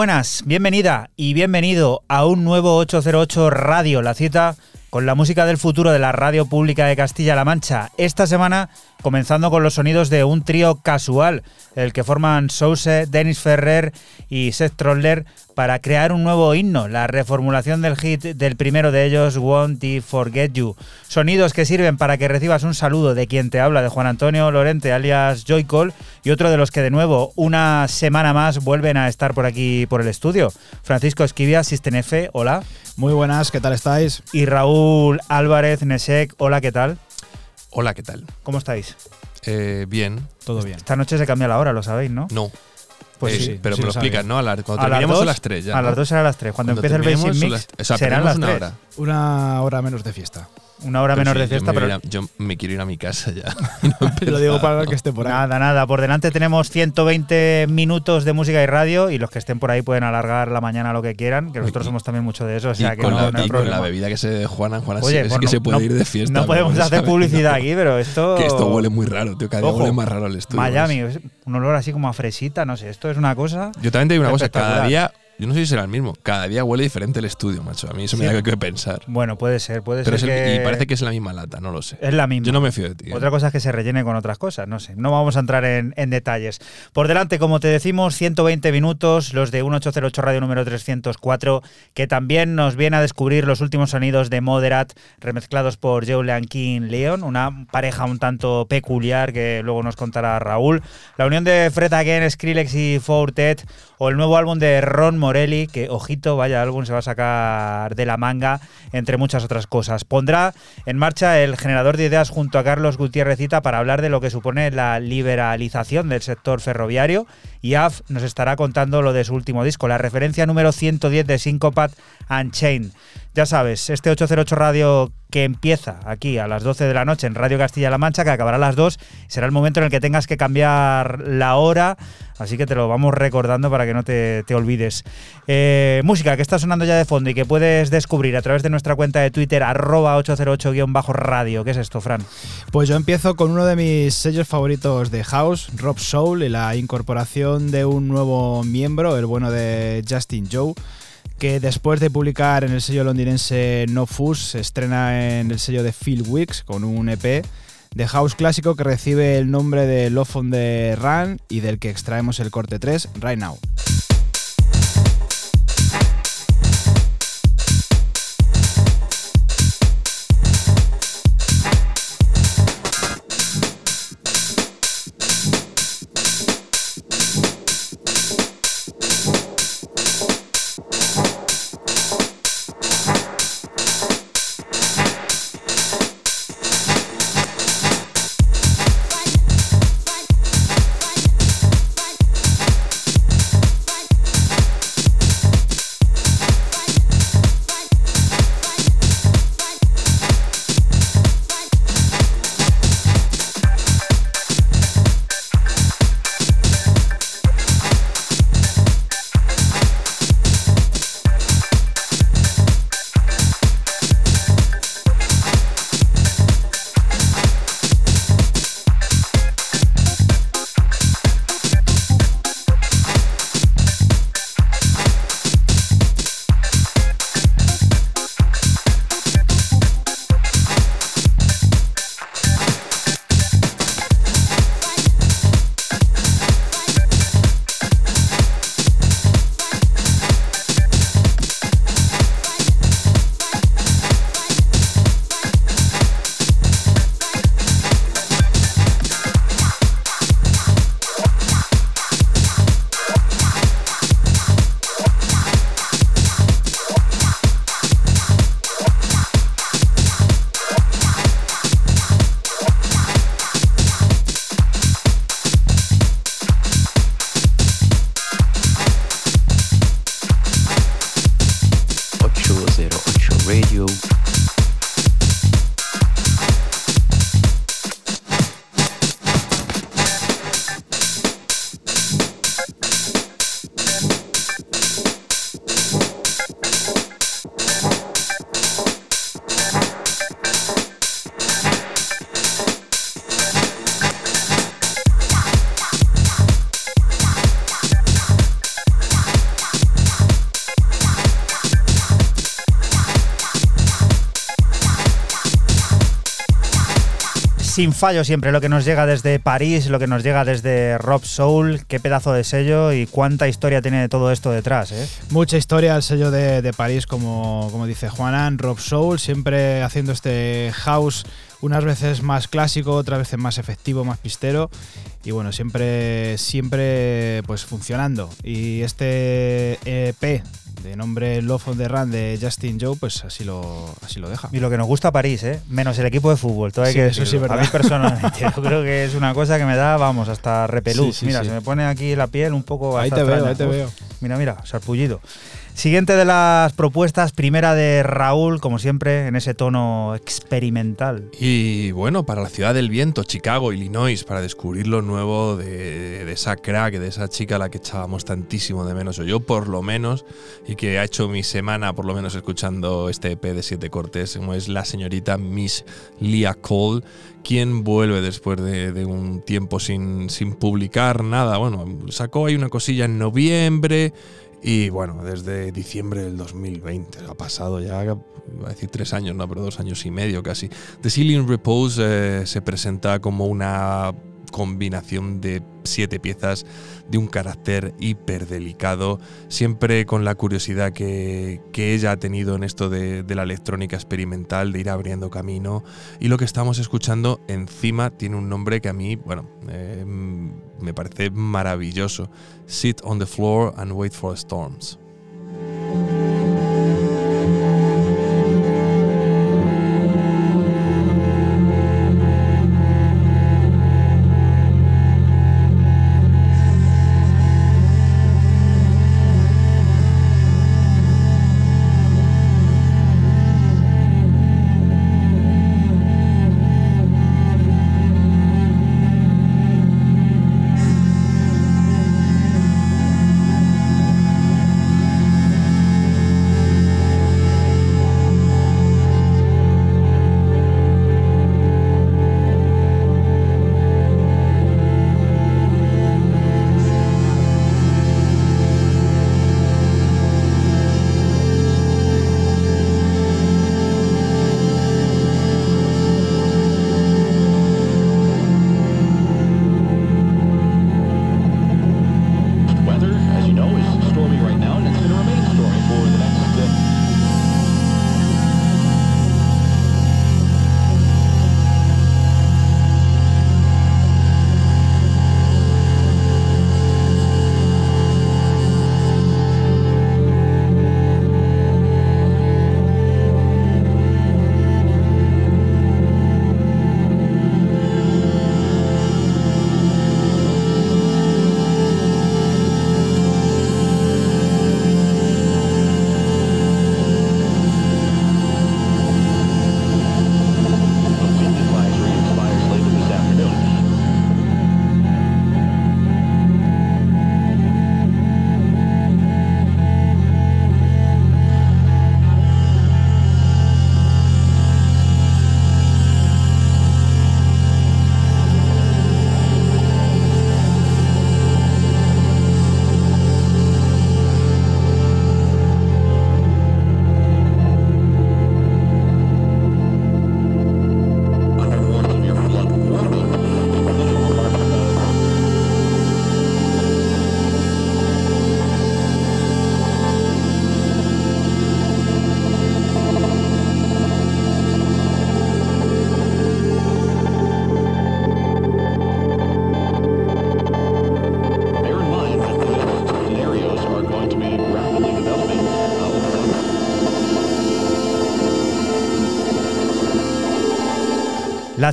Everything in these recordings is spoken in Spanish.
Buenas, bienvenida y bienvenido a un nuevo 808 Radio, la cita con la música del futuro de la radio pública de Castilla-La Mancha. Esta semana comenzando con los sonidos de un trío casual, el que forman Souse, Dennis Ferrer y Seth Troller para crear un nuevo himno, la reformulación del hit del primero de ellos, Want to Forget You. Sonidos que sirven para que recibas un saludo de quien te habla, de Juan Antonio Lorente, alias Joycall, y otro de los que de nuevo, una semana más, vuelven a estar por aquí por el estudio. Francisco Esquivia, System F, hola. Muy buenas, ¿qué tal estáis? Y Raúl Álvarez Nesek, hola, ¿qué tal? Hola, ¿qué tal? ¿Cómo estáis? Eh, bien. Todo bien. Esta noche se cambia la hora, lo sabéis, ¿no? No. Pues Eh, sí. Pero sí me lo lo explicas. ¿no? A la- cuando A las dos- a las 3 ya. A ¿no? las 2 será a las 3. Cuando, Cuando empiece el Basic son Mix, las- o sea, serán las una 3. hora. Una hora menos de fiesta. Una hora Pero menor sí, de fiesta, pero a yo me quiero ir a mi casa ya. Lo digo para el que esté por ahí. nada, nada. Por delante tenemos 120 minutos de música y radio y los que estén por ahí pueden alargar la mañana lo que quieran, que nosotros somos también mucho de eso, o sea y que con, no, la, no hay y con problema. la bebida que se de Juana, Juana Oye, sí, pues que no- se puede no- ir de fiesta. No podemos pero, hacer ¿sabes? publicidad aquí, pero esto... Que esto huele muy raro, tío. Cada día Ojo, huele más raro el estudio. Miami, es un olor así como a fresita, no sé, esto es una cosa... Yo también te digo una cosa, cada día, yo no sé si será el mismo, cada día huele diferente el estudio, macho. A mí eso me da que pensar. Bueno, puede ser, puede Pero es ser el- que... y parece que es la misma lata, no lo sé. Es la misma. Yo no me fío de ti. ¿eh? Otra cosa es que se rellene con otras cosas, no sé. No vamos a entrar en, en detalles. Por delante, como te decimos, 120 minutos, los de 1808 Radio número 304, que también nos viene a descubrir los últimos sonidos de Moderat, remezclados por Julian King Leon, una pareja un tanto peculiar que luego nos contará Raúl. La unión de Fred Again, Skrillex y Fortet, o el nuevo álbum de Ron Morelli, que ojito, vaya álbum se va a sacar de la manga, entre muchas otras cosas. Pondrá en marcha el generador de ideas junto a Carlos Gutiérrezita para hablar de lo que supone la liberalización del sector ferroviario y AF nos estará contando lo de su último disco, la referencia número 110 de Syncopat Unchained. Ya sabes, este 808 Radio que empieza aquí a las 12 de la noche en Radio Castilla-La Mancha, que acabará a las 2, será el momento en el que tengas que cambiar la hora, así que te lo vamos recordando para que no te, olvides. Eh, música que está sonando ya de fondo y que puedes descubrir a través de nuestra cuenta de Twitter, arroba 808-radio. ¿Qué es esto, Fran? Pues yo empiezo con uno de mis sellos favoritos de House, Rob Soul, y la incorporación de un nuevo miembro, el bueno de Justin Joe, que después de publicar en el sello londinense No Fuzz, se estrena en el sello de Phil Wicks con un EP de House clásico que recibe el nombre de Love on the Run y del que extraemos el corte 3, Right Now. Sin fallo siempre lo que nos llega desde París, lo que nos llega desde Rob Soul, qué pedazo de sello y cuánta historia tiene todo esto detrás. ¿eh? Mucha historia el sello de, de París, como, como dice Juanan, Rob Soul, siempre haciendo este house unas veces más clásico, otras veces más efectivo, más pistero y bueno, siempre siempre pues funcionando. Y este EP de nombre Love on the Run de Justin Joe, pues así lo así lo deja. Y lo que nos gusta París, ¿eh? menos el equipo de fútbol, todo hay Sí, que eso sí A mí personalmente, yo creo que es una cosa que me da, vamos, hasta repelús. Sí, sí, mira, sí. se me pone aquí la piel un poco Ahí te veo, extraña. ahí te Uf, veo. Mira, mira, sarpullido. Siguiente de las propuestas, primera de Raúl, como siempre, en ese tono experimental. Y bueno, para la ciudad del viento, Chicago, Illinois, para descubrir lo nuevo de, de esa crack, de esa chica a la que echábamos tantísimo de menos, o yo por lo menos, y que ha hecho mi semana por lo menos escuchando este EP de siete cortes, como es la señorita Miss Leah Cole, quien vuelve después de, un tiempo sin, sin publicar nada. Bueno, sacó ahí una cosilla en noviembre. Y bueno, desde diciembre del 2020, ha pasado ya, iba a decir tres años, no, pero dos años y medio casi. The Ceiling Repose eh, se presenta como una combinación de siete piezas de un carácter hiperdelicado, siempre con la curiosidad que, que ella ha tenido en esto de, la electrónica experimental, de ir abriendo camino. Y lo que estamos escuchando encima tiene un nombre que a mí, bueno, eh, me parece maravilloso. Sit on the floor and wait for storms.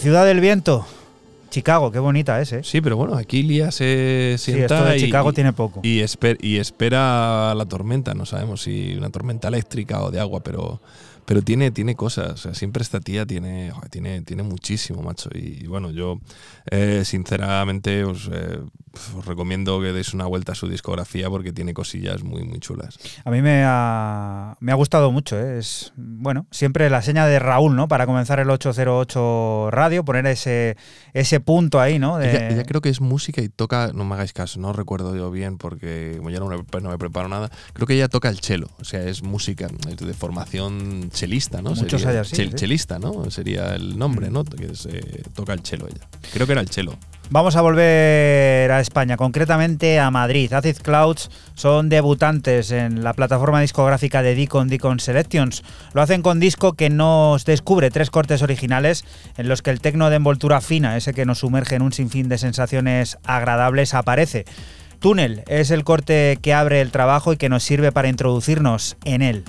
Ciudad del viento, Chicago, qué bonita es, ¿eh? Sí, pero bueno, aquí Lía se Sí, sienta esto de y- Chicago y, tiene poco. y, esper- y espera la tormenta. No sabemos si una tormenta eléctrica o de agua, pero, pero tiene, tiene cosas. O sea, siempre esta tía tiene, tiene, tiene muchísimo, macho. Y, bueno, yo eh, sinceramente os, eh, os recomiendo que deis una vuelta a su discografía porque tiene cosillas muy, muy chulas. A mí me ha, me ha gustado mucho, ¿eh? es bueno, siempre la seña de Raúl, ¿no? Para comenzar el 808 radio, poner ese, ese punto ahí, ¿no? De- Ella, ella creo que es música y toca, no me hagáis caso, no recuerdo yo bien porque como ya no me, no me preparo nada, creo que ella toca el cello, o sea, es música, es de formación chelista, ¿no? Muchos Sería- así, chel- sí. Chelista, ¿no? Sería el nombre, ¿no? Que se toca el chelo ella. Creo que era el chelo. Vamos a volver a España, concretamente a Madrid. Acid Clouds son debutantes en la plataforma discográfica de Deacon, Deacon Selections. Lo hacen con disco que nos descubre tres cortes originales en los que el tecno de envoltura fina, ese que nos sumerge en un sinfín de sensaciones agradables, aparece. Túnel es el corte que abre el trabajo y que nos sirve para introducirnos en él.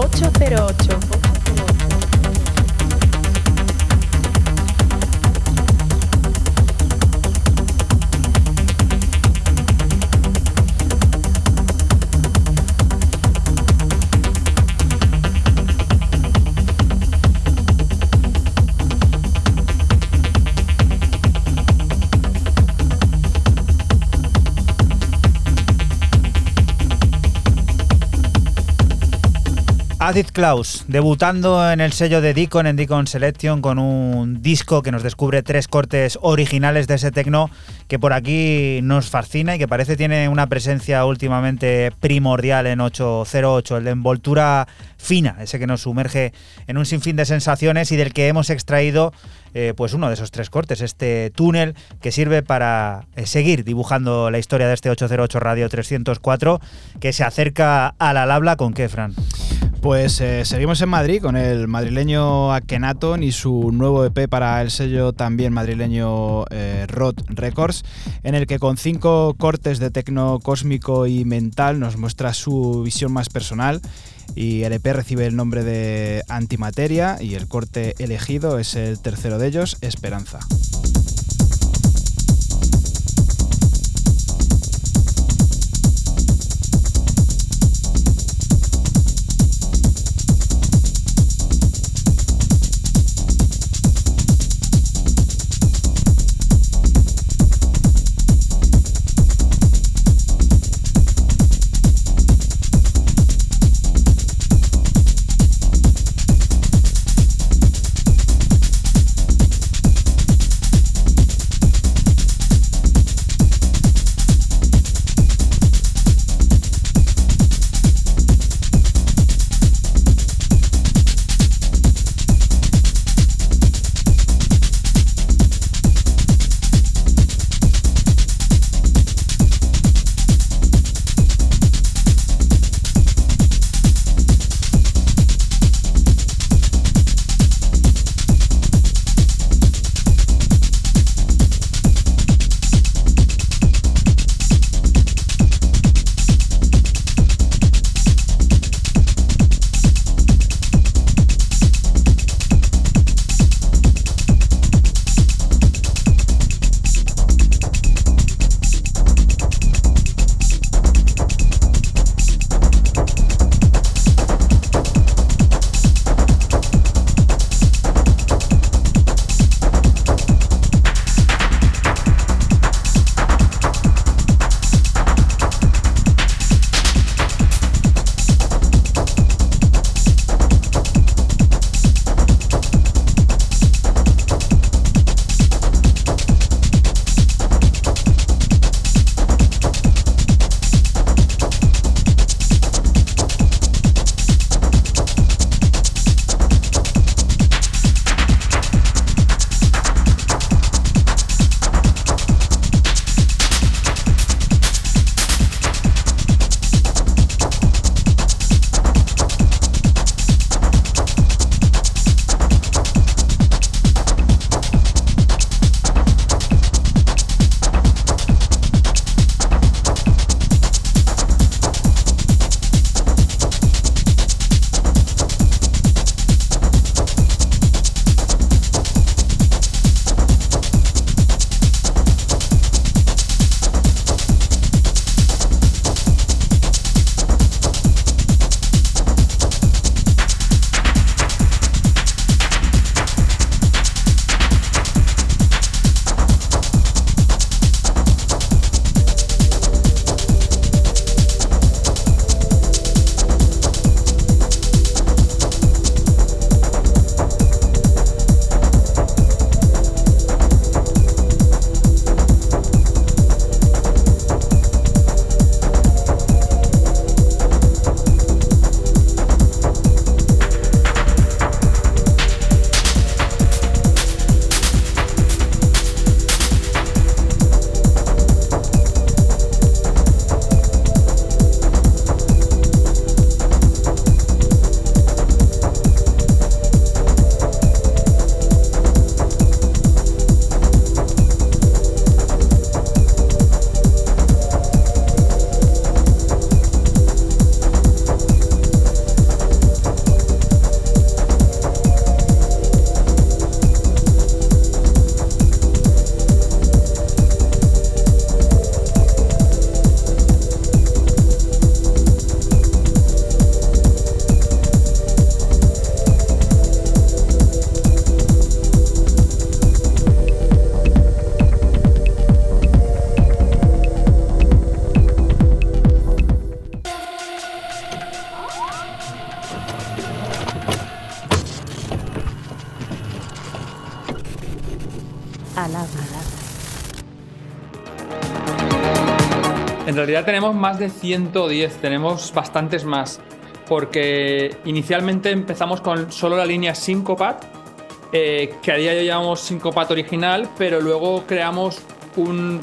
808. Acid Klaus, debutando en el sello de Deacon en Deacon Selection con un disco que nos descubre tres cortes originales de ese tecno que por aquí nos fascina y que parece tiene una presencia últimamente primordial en 808, el de envoltura fina, ese que nos sumerge en un sinfín de sensaciones y del que hemos extraído eh, pues uno de esos tres cortes, este túnel que sirve para eh, seguir dibujando la historia de este 808 Radio 304 que se acerca a la labla con qué, Fran. Pues eh, seguimos en Madrid con el madrileño Akhenaton y su nuevo EP para el sello también madrileño eh, Rod Records, en el que con cinco cortes de tecno cósmico y mental nos muestra su visión más personal. Y el EP recibe el nombre de Antimateria y el corte elegido es el tercero de ellos, Esperanza. Realidad tenemos más de 110, tenemos bastantes más, porque inicialmente empezamos con solo la línea Syncopat, eh, que a día de hoy llamamos Syncopat original, pero luego creamos un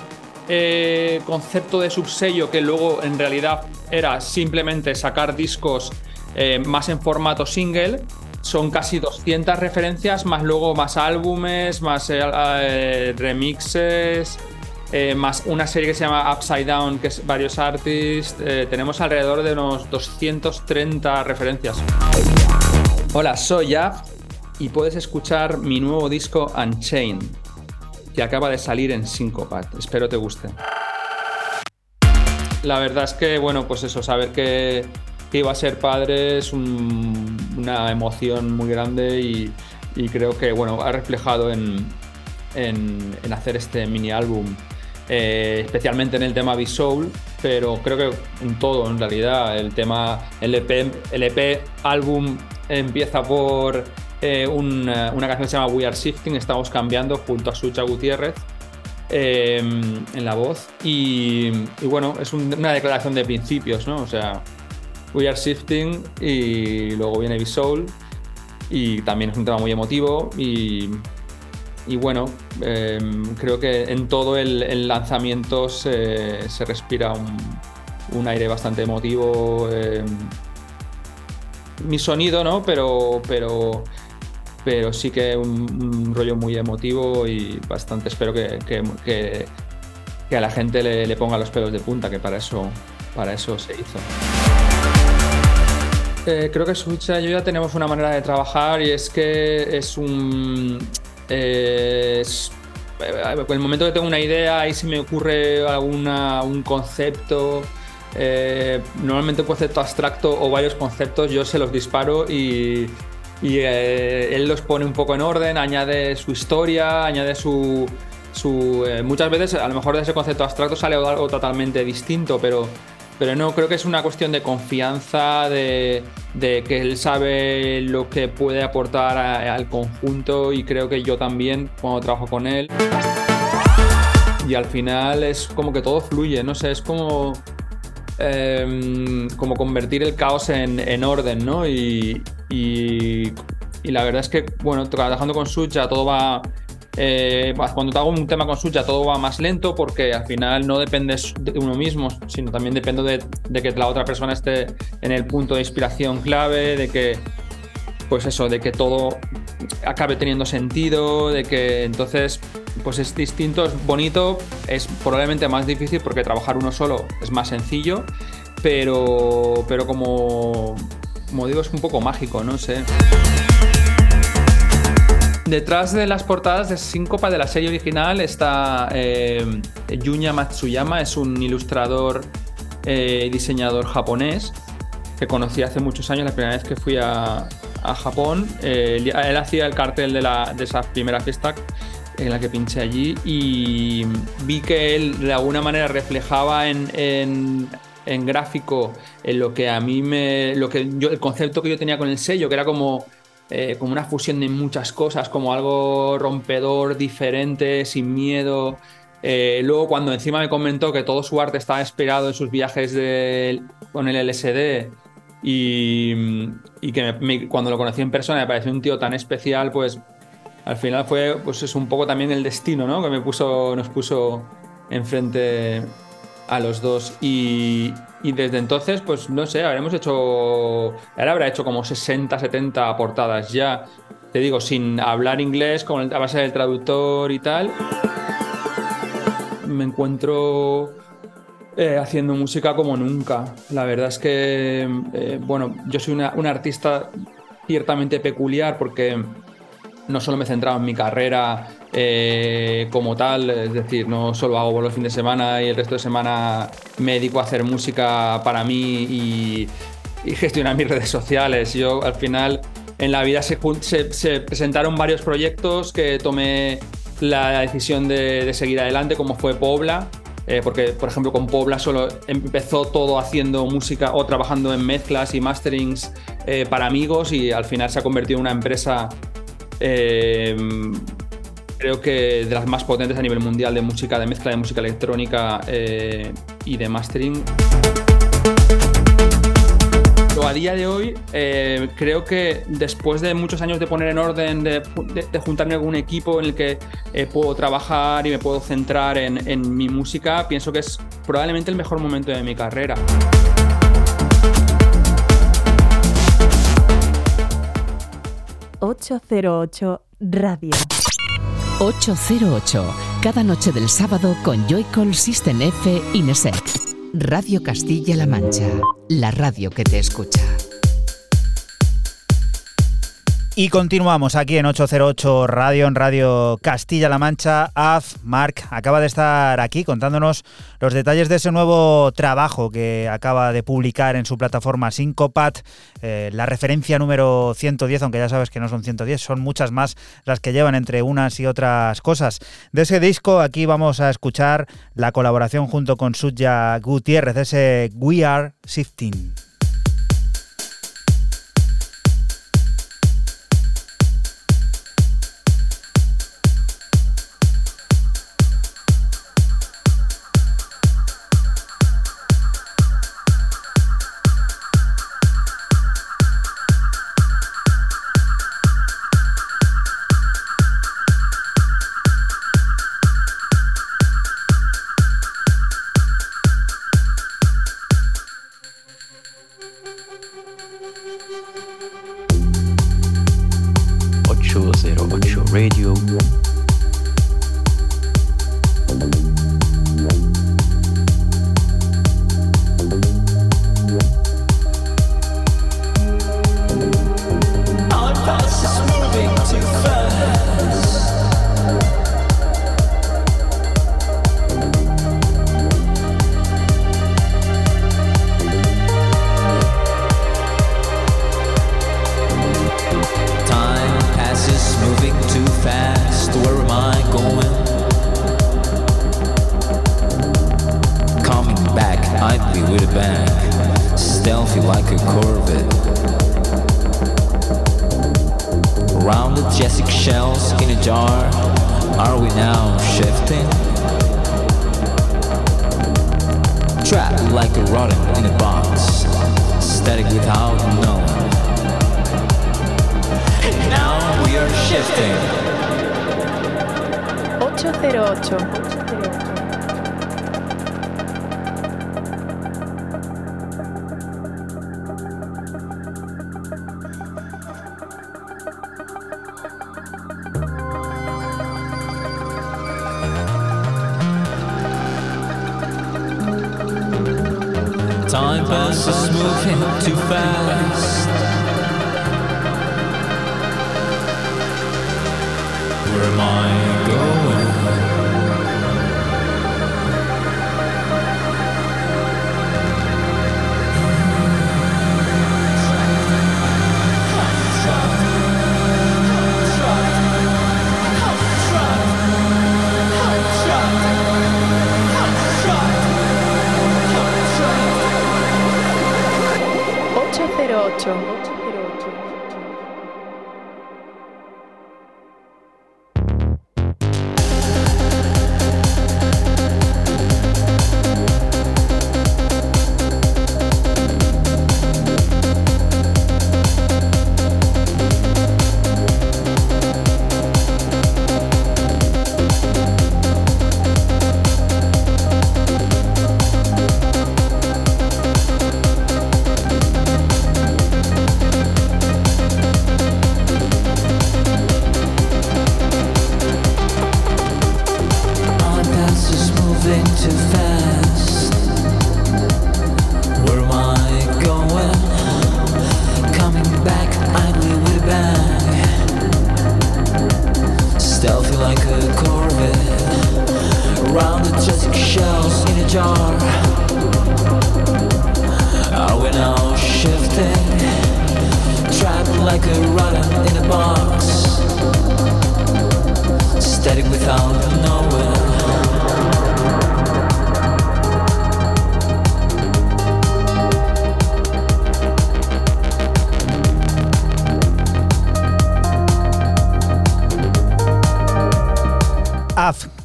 eh, concepto de subsello que luego en realidad era simplemente sacar discos eh, más en formato single. Son casi 200 referencias, más luego más álbumes, más eh, remixes, eh, más una serie que se llama Upside Down, que es varios artists. Eh, tenemos alrededor de unos 230 referencias. Hola, soy Yaf y puedes escuchar mi nuevo disco Unchained, que acaba de salir en Syncopat. Espero te guste. La verdad es que, bueno, pues eso, saber que, iba a ser padre es un- una emoción muy grande y, creo que, bueno, ha reflejado en- en hacer este mini álbum, eh, especialmente en el tema B-Soul, pero creo que en todo, en realidad, el tema, el EP álbum empieza por eh, una, una canción que se llama We Are Shifting, estamos cambiando junto a Sucha Gutiérrez eh, en la voz. Y, bueno, es un- una declaración de principios, ¿no? O sea, We Are Shifting y luego viene B-Soul y también es un tema muy emotivo y, y bueno, eh, creo que en todo el, lanzamiento se, respira un, aire bastante emotivo. eh, mi sonido, ¿no? Pero, pero, pero sí que un, un rollo muy emotivo y bastante espero que, que- que- a la gente le, ponga los pelos de punta, que para eso, para eso se hizo. Eh, creo que Sucha y yo ya tenemos una manera de trabajar y es que es un. Eh, en el momento que tengo una idea, ahí se me ocurre alguna, un concepto. eh, normalmente un concepto abstracto o varios conceptos, yo se los disparo y, eh, él los pone un poco en orden, añade su historia, añade su. su eh, muchas veces, a lo mejor de ese concepto abstracto sale algo totalmente distinto, pero pero no, creo que es una cuestión de confianza, de, de que él sabe lo que puede aportar al conjunto y creo que yo también cuando trabajo con él. Y al final es como que todo fluye, no sé, es como, em, como convertir el caos en, en orden, ¿no? Y, y- y la verdad es que, bueno, trabajando con Sucha todo va... eh, cuando hago un tema con Sucha todo va más lento porque al final no dependes de uno mismo, sino también dependo de, que la otra persona esté en el punto de inspiración clave, de que, pues eso, de que todo acabe teniendo sentido, de que entonces, pues es distinto, es bonito, es probablemente más difícil porque trabajar uno solo es más sencillo, pero, pero como digo, es un poco mágico, no sé. Detrás de las portadas de Síncopa de la serie original está eh, Matsuyama, es un ilustrador eh, y diseñador japonés que conocí hace muchos años, la primera vez que fui a, Japón. Eh, él, hacía el cartel de, esa primera fiesta en la que pinché allí y vi que él de alguna manera reflejaba en gráfico en lo que a mí me. Lo que yo, el concepto que yo tenía con el sello, que era como eh, como una fusión de muchas cosas, como algo rompedor, diferente, sin miedo. Eh, luego, cuando encima me comentó que todo su arte estaba inspirado en sus viajes con el LSD y, que cuando lo conocí en persona me pareció un tío tan especial, pues al final fue pues es un poco también el destino, ¿no? Que me puso, nos puso enfrente a los dos y, y desde entonces, pues no sé, habremos hecho, ahora habrá hecho como 60, 70 portadas ya, te digo, sin hablar inglés, con a base del traductor y tal. Me encuentro eh, haciendo música como nunca. La verdad es que, eh, bueno, yo soy una artista ciertamente peculiar porque no solo me he centrado en mi carrera eh, como tal, es decir, no solo hago los fines de semana y el resto de semana me dedico a hacer música para mí y, gestionar mis redes sociales. Yo al final en la vida se, presentaron varios proyectos que tomé la decisión de, de seguir adelante, como fue Pobla, eh, porque por ejemplo con Pobla solo empezó todo haciendo música o trabajando en mezclas y masterings eh, para amigos y al final se ha convertido en una empresa eh, creo que de las más potentes a nivel mundial de música, de mezcla de música electrónica eh, y de mastering. Pero a día de hoy, eh, creo que después de muchos años de poner en orden, de, juntarme con un equipo en el que eh, puedo trabajar y me puedo centrar en, en mi música, pienso que es probablemente el mejor momento de mi carrera. ...808 Radio. 808, cada noche del sábado con Joycall System F Inesec. Radio Castilla-La Mancha, la radio que te escucha. Y continuamos aquí en 808 Radio, en Radio Castilla-La Mancha. Az, Marc, acaba de estar aquí contándonos los detalles de ese nuevo trabajo que acaba de publicar en su plataforma Syncopat, eh, la referencia número 110, aunque ya sabes que no son 110, son muchas más las que llevan entre unas y otras cosas. De ese disco aquí vamos a escuchar la colaboración junto con Suya Gutiérrez, ese We Are Shifting.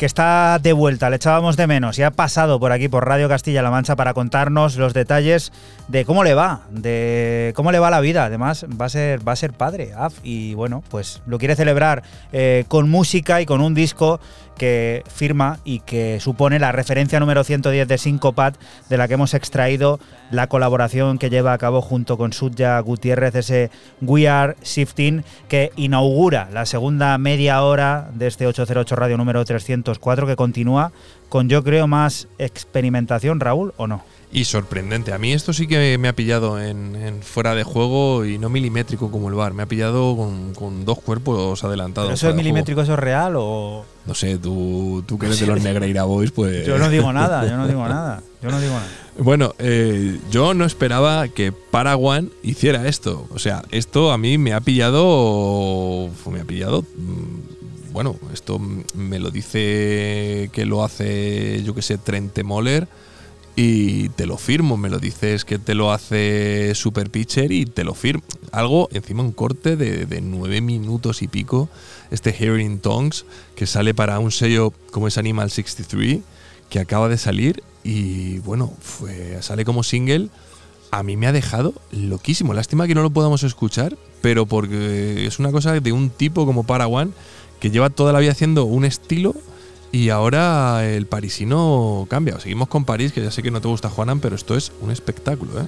Que está de vuelta, le echábamos de menos y ha pasado por aquí por Radio Castilla-La Mancha para contarnos los detalles de cómo le va, de cómo le va la vida. Además, va a ser, va a ser padre, y bueno, pues lo quiere celebrar eh, con música y con un disco que firma y que supone la referencia número 110 de Syncopat, de la que hemos extraído la colaboración que lleva a cabo junto con Sudja Gutiérrez, ese We Are Shifting, que inaugura la segunda media hora de este 808 Radio número 304, que continúa con, yo creo, más experimentación, Raúl, ¿o no? Y sorprendente. A mí esto sí que me ha pillado en, en fuera de juego y no milimétrico como el bar. Me ha pillado con, con dos cuerpos adelantados. ¿Pero eso es milimétrico, eso es real o...? No sé, tú, tú que eres de los Negreira Boys, pues. Yo no digo nada, yo no digo nada, yo no digo nada. Bueno, eh, yo no esperaba que Paraguay hiciera esto. O sea, esto a mí me ha pillado. Me ha pillado. mm, Bueno, esto me lo dice que lo hace, yo que sé, Trente Moller. Y te lo firmo, me lo dices que te lo hace Super Pitcher y te lo firmo. Algo, encima un corte de, nueve minutos y pico, este Hearing Tongues, que sale para un sello como es Animal 63, que acaba de salir y bueno, fue, sale como single. A mí me ha dejado loquísimo. Lástima que no lo podamos escuchar, pero porque es una cosa de un tipo como Parawan que lleva toda la vida haciendo un estilo y ahora el parisino cambia. Seguimos con París, que ya sé que no te gusta Juanan, pero esto es un espectáculo, ¿eh?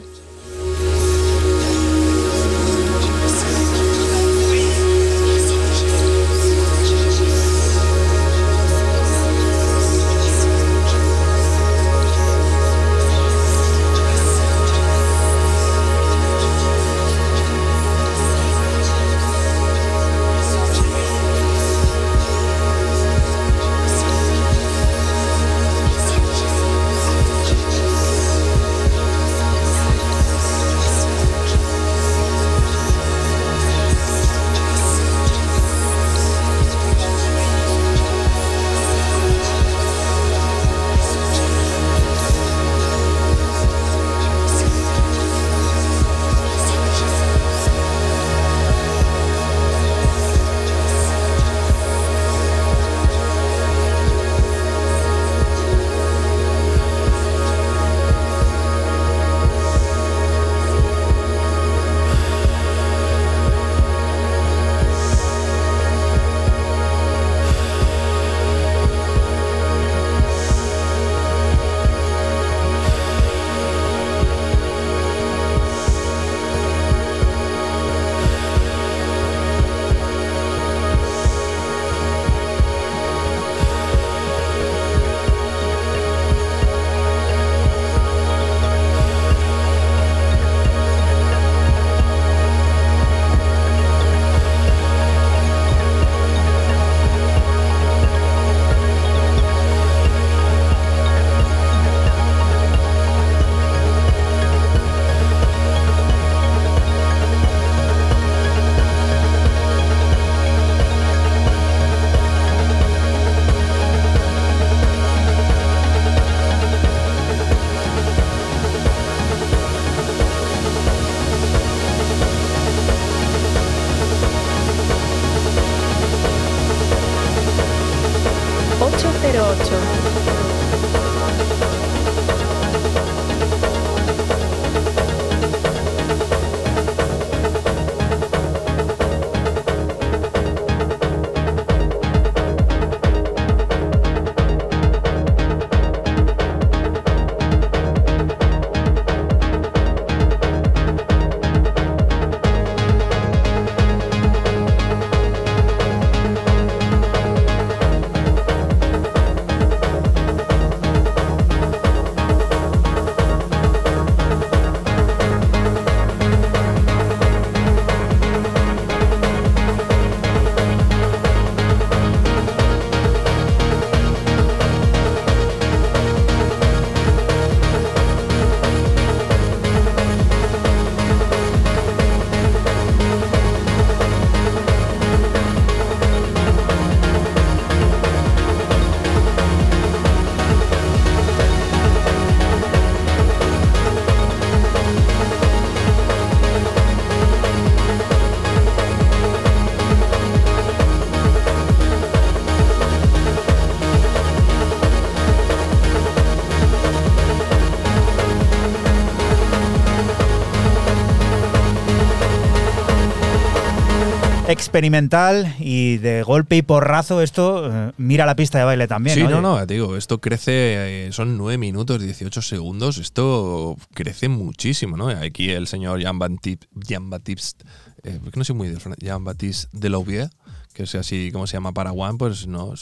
Experimental y de golpe y porrazo esto eh, mira la pista de baile también. Sí, oye. no, no, te digo, esto crece, eh, son 9 minutos 18 segundos, esto crece muchísimo, ¿no? Aquí el señor Jean-Baptiste, Jean-Baptiste eh, porque no soy muy de Jean-Baptiste Delouvier, que es así como se llama para One, pues no,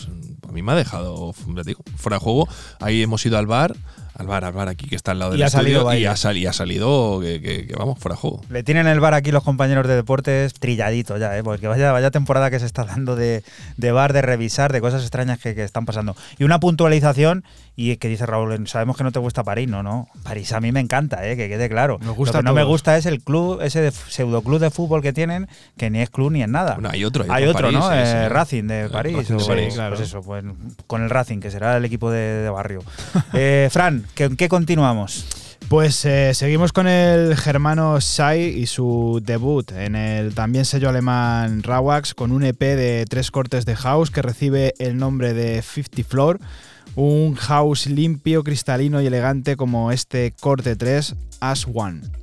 a mí me ha dejado digo, fuera de juego. Ahí hemos ido al bar, al bar, al bar aquí que está al lado Y del ha salido y ha, y ha salido que, que- que vamos, fuera de juego. Le tienen el bar aquí los compañeros de deportes trilladito ya, ¿eh? porque vaya, vaya temporada que se está dando de, de bar, de revisar, de cosas extrañas que, que están pasando. Y una puntualización, y que dice Raúl, sabemos que no te gusta París, no, no. París a mí me encanta, ¿eh? que quede claro. Nos gusta Lo que no me gusta es el club, ese de pseudo club de fútbol que tienen, que ni es club ni es nada. Bueno, hay otro, hay Hay otro París, ¿no? sí. Eh, Racing de El París. Racing de o- París, Pues claro. eso, pues con el Racing, que será el equipo de, de barrio. Eh, Fran, ¿qué- ¿en qué continuamos? Pues eh, seguimos con el germano Shai y su debut en el también sello alemán Rawax con un EP de tres cortes de house que recibe el nombre de 50 Floor, un house limpio, cristalino y elegante como este corte 3 As One.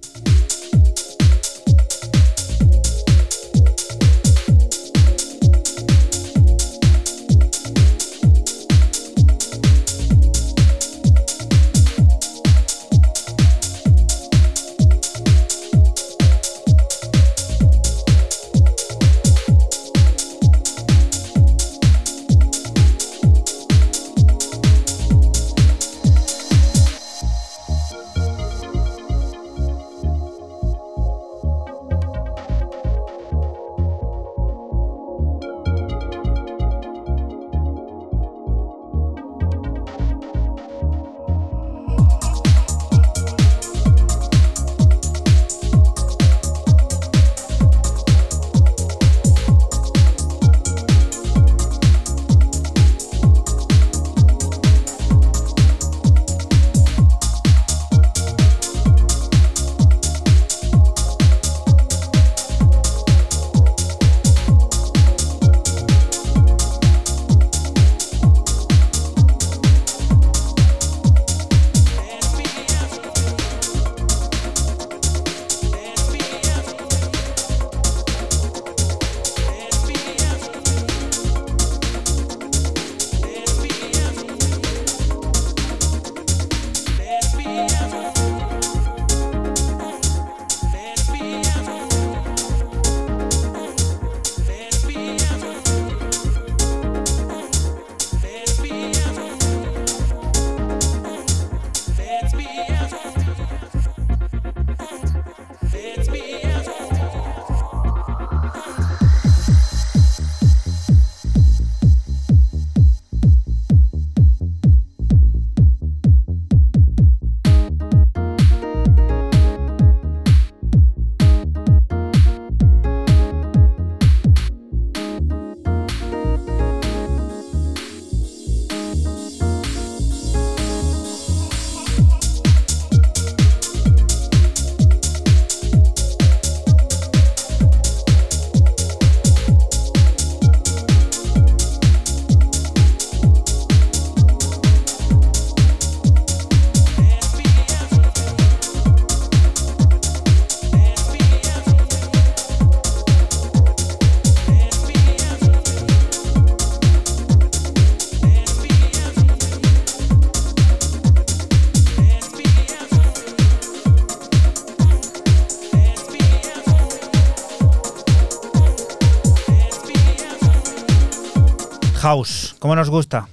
¿Cómo nos gusta?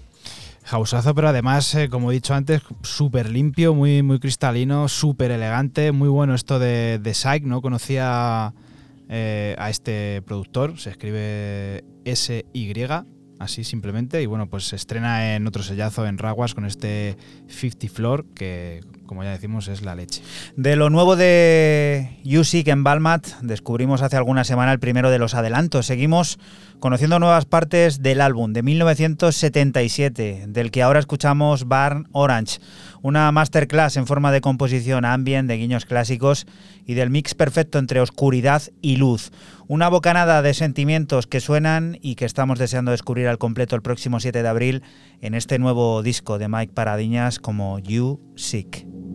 Houseazo, pero además, eh, como he dicho antes, súper limpio, muy, muy cristalino, súper elegante, muy bueno esto de, de Psych, ¿no? Conocía eh, a este productor, se escribe S-Y, así simplemente, y bueno, pues se estrena en otro sellazo en Raguas con este 50 Floor, que como ya decimos es la leche. De lo nuevo de Yusik en Balmat, descubrimos hace alguna semana el primero de los adelantos. Seguimos conociendo nuevas partes del álbum de 1977, del que ahora escuchamos Barn Orange, una masterclass en forma de composición ambient, de guiños clásicos y del mix perfecto entre oscuridad y luz. Una bocanada de sentimientos que suenan y que estamos deseando descubrir al completo el próximo 7 de abril en este nuevo disco de Mike Paradiñas como You Sick.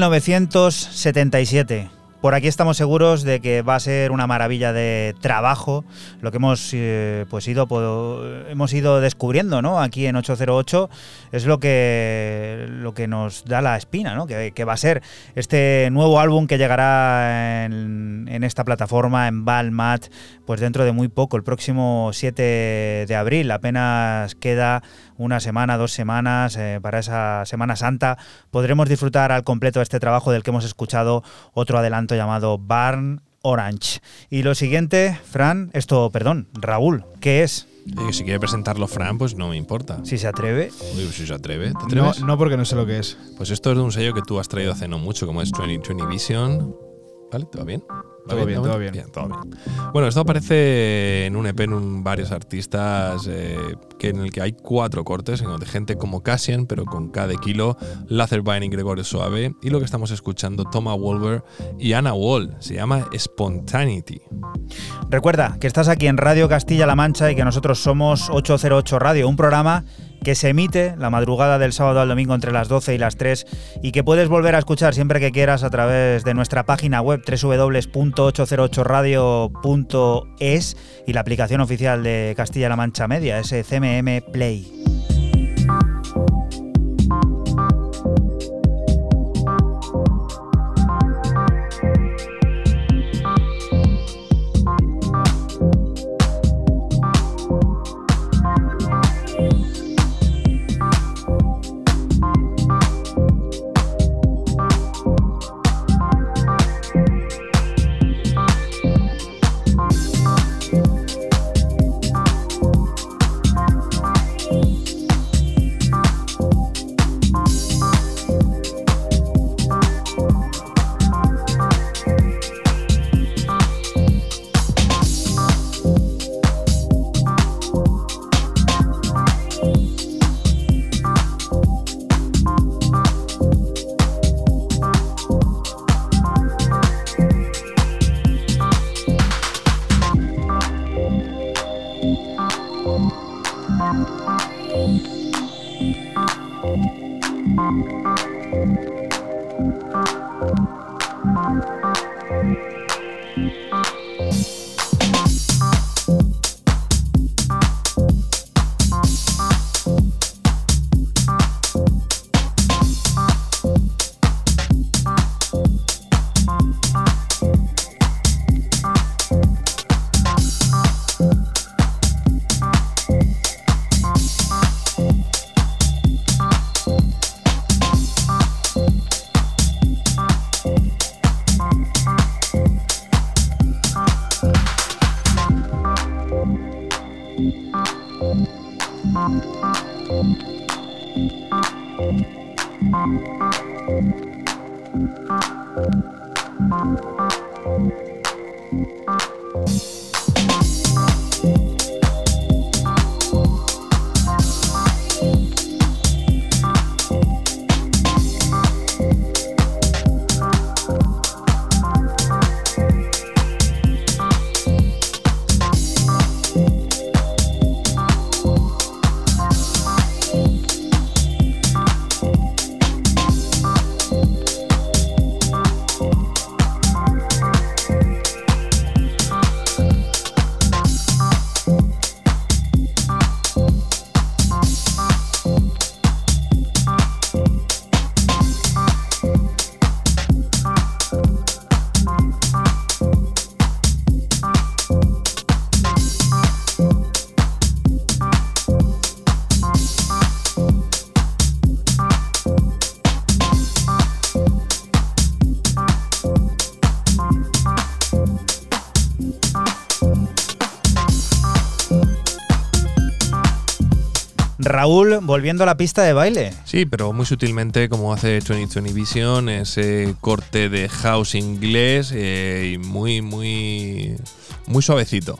1977. Por aquí estamos seguros de que va a ser una maravilla de trabajo, lo que hemos eh, pues ido hemos ido descubriendo, ¿no? Aquí en 808 es lo que lo que nos da la espina, ¿no? Que, va a ser este nuevo álbum que llegará en, en esta plataforma en Balmat, pues dentro de muy poco, el próximo 7 de abril. Apenas queda una semana, dos semanas eh, para esa Semana Santa. Podremos disfrutar al completo este trabajo del que hemos escuchado otro adelanto llamado Barn Orange. Y lo siguiente, Fran, esto, perdón, Raúl, ¿qué es? Eh, si quiere presentarlo Fran, pues no me importa. Si se atreve. Uy, si se atreve, ¿te No, no porque no sé lo que es. Pues esto es de un sello que tú has traído hace no mucho, como es 2020 Vision. ¿Vale? ¿Todo bien? ¿Va Todo bien, ¿Va todo bien. todo bien. Bueno, esto aparece en un EP en un- varios artistas eh, que en el que hay cuatro cortes, en de gente como Cassian, pero con K de kilo, Lazer Binding Gregorio Suave, y lo que estamos escuchando, Thomas Wolver y Anna Wall. Se llama Spontaneity. Recuerda que estás aquí en Radio Castilla-La Mancha y que nosotros somos 808 Radio, un programa que se emite la madrugada del sábado al domingo entre las 12 y las 3 y que puedes volver a escuchar siempre que quieras a través de nuestra página web www.808radio.es y la aplicación oficial de Castilla-La Mancha Media, ese CMM Play. Raúl, volviendo a la pista de baile. Sí, pero muy sutilmente, como hace 2020 Vision, ese corte de house inglés eh, y muy, muy, muy suavecito.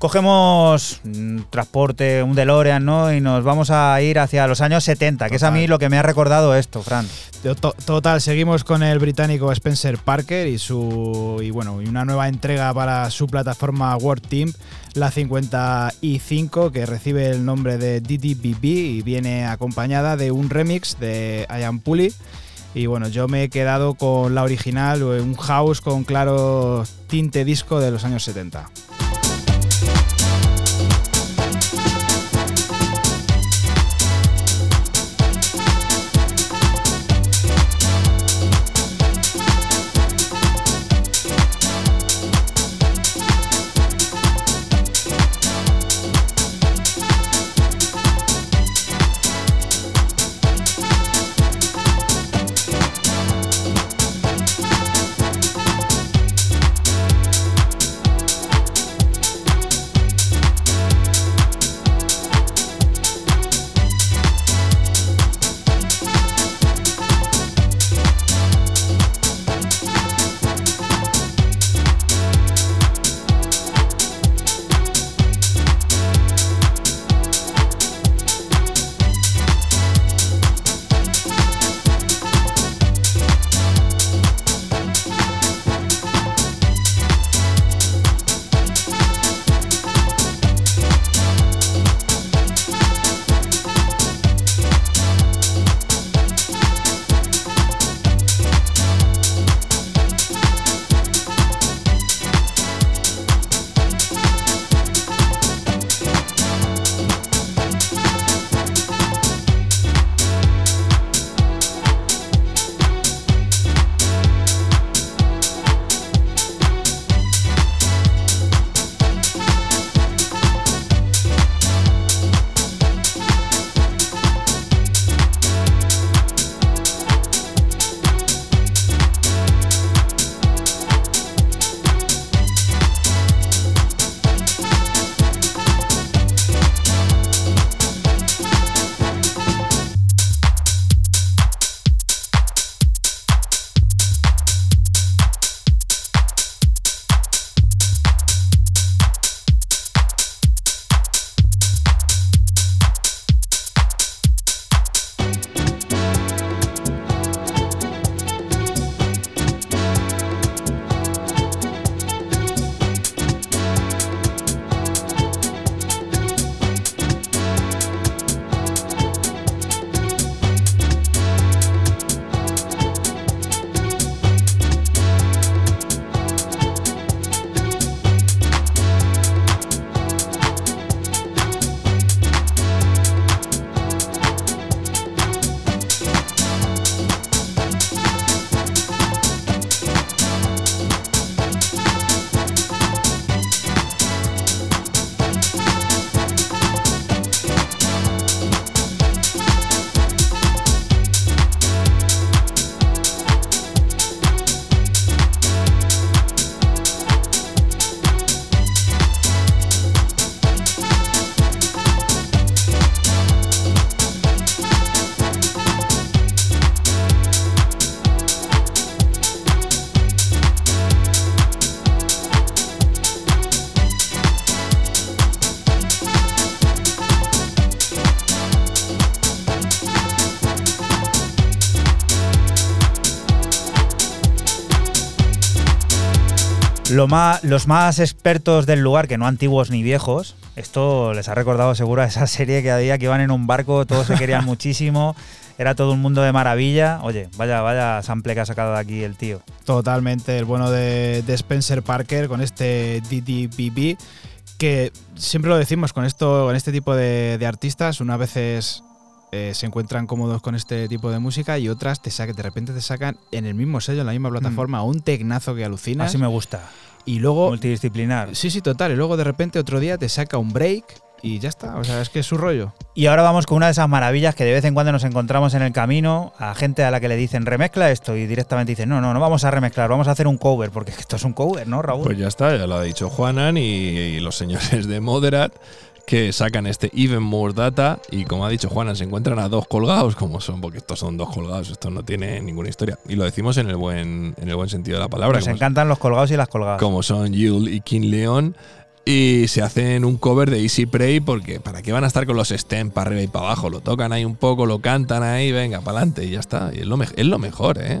Cogemos un transporte, un DeLorean, ¿no? Y nos vamos a ir hacia los años 70, que es a mí lo que me ha recordado esto, Fran. To- Total, seguimos con el británico Spencer Parker y su y bueno, y una nueva entrega para su plataforma World Team, la 55, que recibe el nombre de DDBB y viene acompañada de un remix de I Am Pulley Y bueno, yo me he quedado con la original, un house con claro tinte disco de los años 70. Lo más, los más expertos del lugar, que no antiguos ni viejos, esto les ha recordado seguro a esa serie que había que iban en un barco, todos se querían muchísimo, era todo un mundo de maravilla. Oye, vaya, vaya sample que ha sacado de aquí el tío. Totalmente, el bueno de, de Spencer Parker con este DDBB, que siempre lo decimos con esto, con este tipo de, de artistas, unas veces eh, se encuentran cómodos con este tipo de música y otras te sacan, de repente te sacan en el mismo sello, en la misma plataforma, un tecnazo que alucinas. Así me gusta. Y luego. Multidisciplinar. Sí, sí, total. Y luego de repente otro día te saca un break y ya está. O sea, es que es su rollo. Y ahora vamos con una de esas maravillas que de vez en cuando nos encontramos en el camino a gente a la que le dicen remezcla esto y directamente dicen no, no, no vamos a remezclar, vamos a hacer un cover, porque esto es un cover, ¿no, Raúl? Pues ya está, ya lo ha dicho Juanan y, y los señores de Moderat que sacan este Even More Data y como ha dicho Juanan, se encuentran a dos colgados, como son, porque estos son dos colgados, esto no tiene ninguna historia. Y lo decimos en el buen, en el buen sentido de la palabra. Nos encantan los colgados y las colgadas. como son Yule y King Leon. Y se hacen un cover de Easy Prey porque ¿para qué van a estar con los stem para arriba y para abajo? Lo tocan ahí un poco, lo cantan ahí, venga, para adelante y ya está. Y es lo, es lo mejor, ¿eh?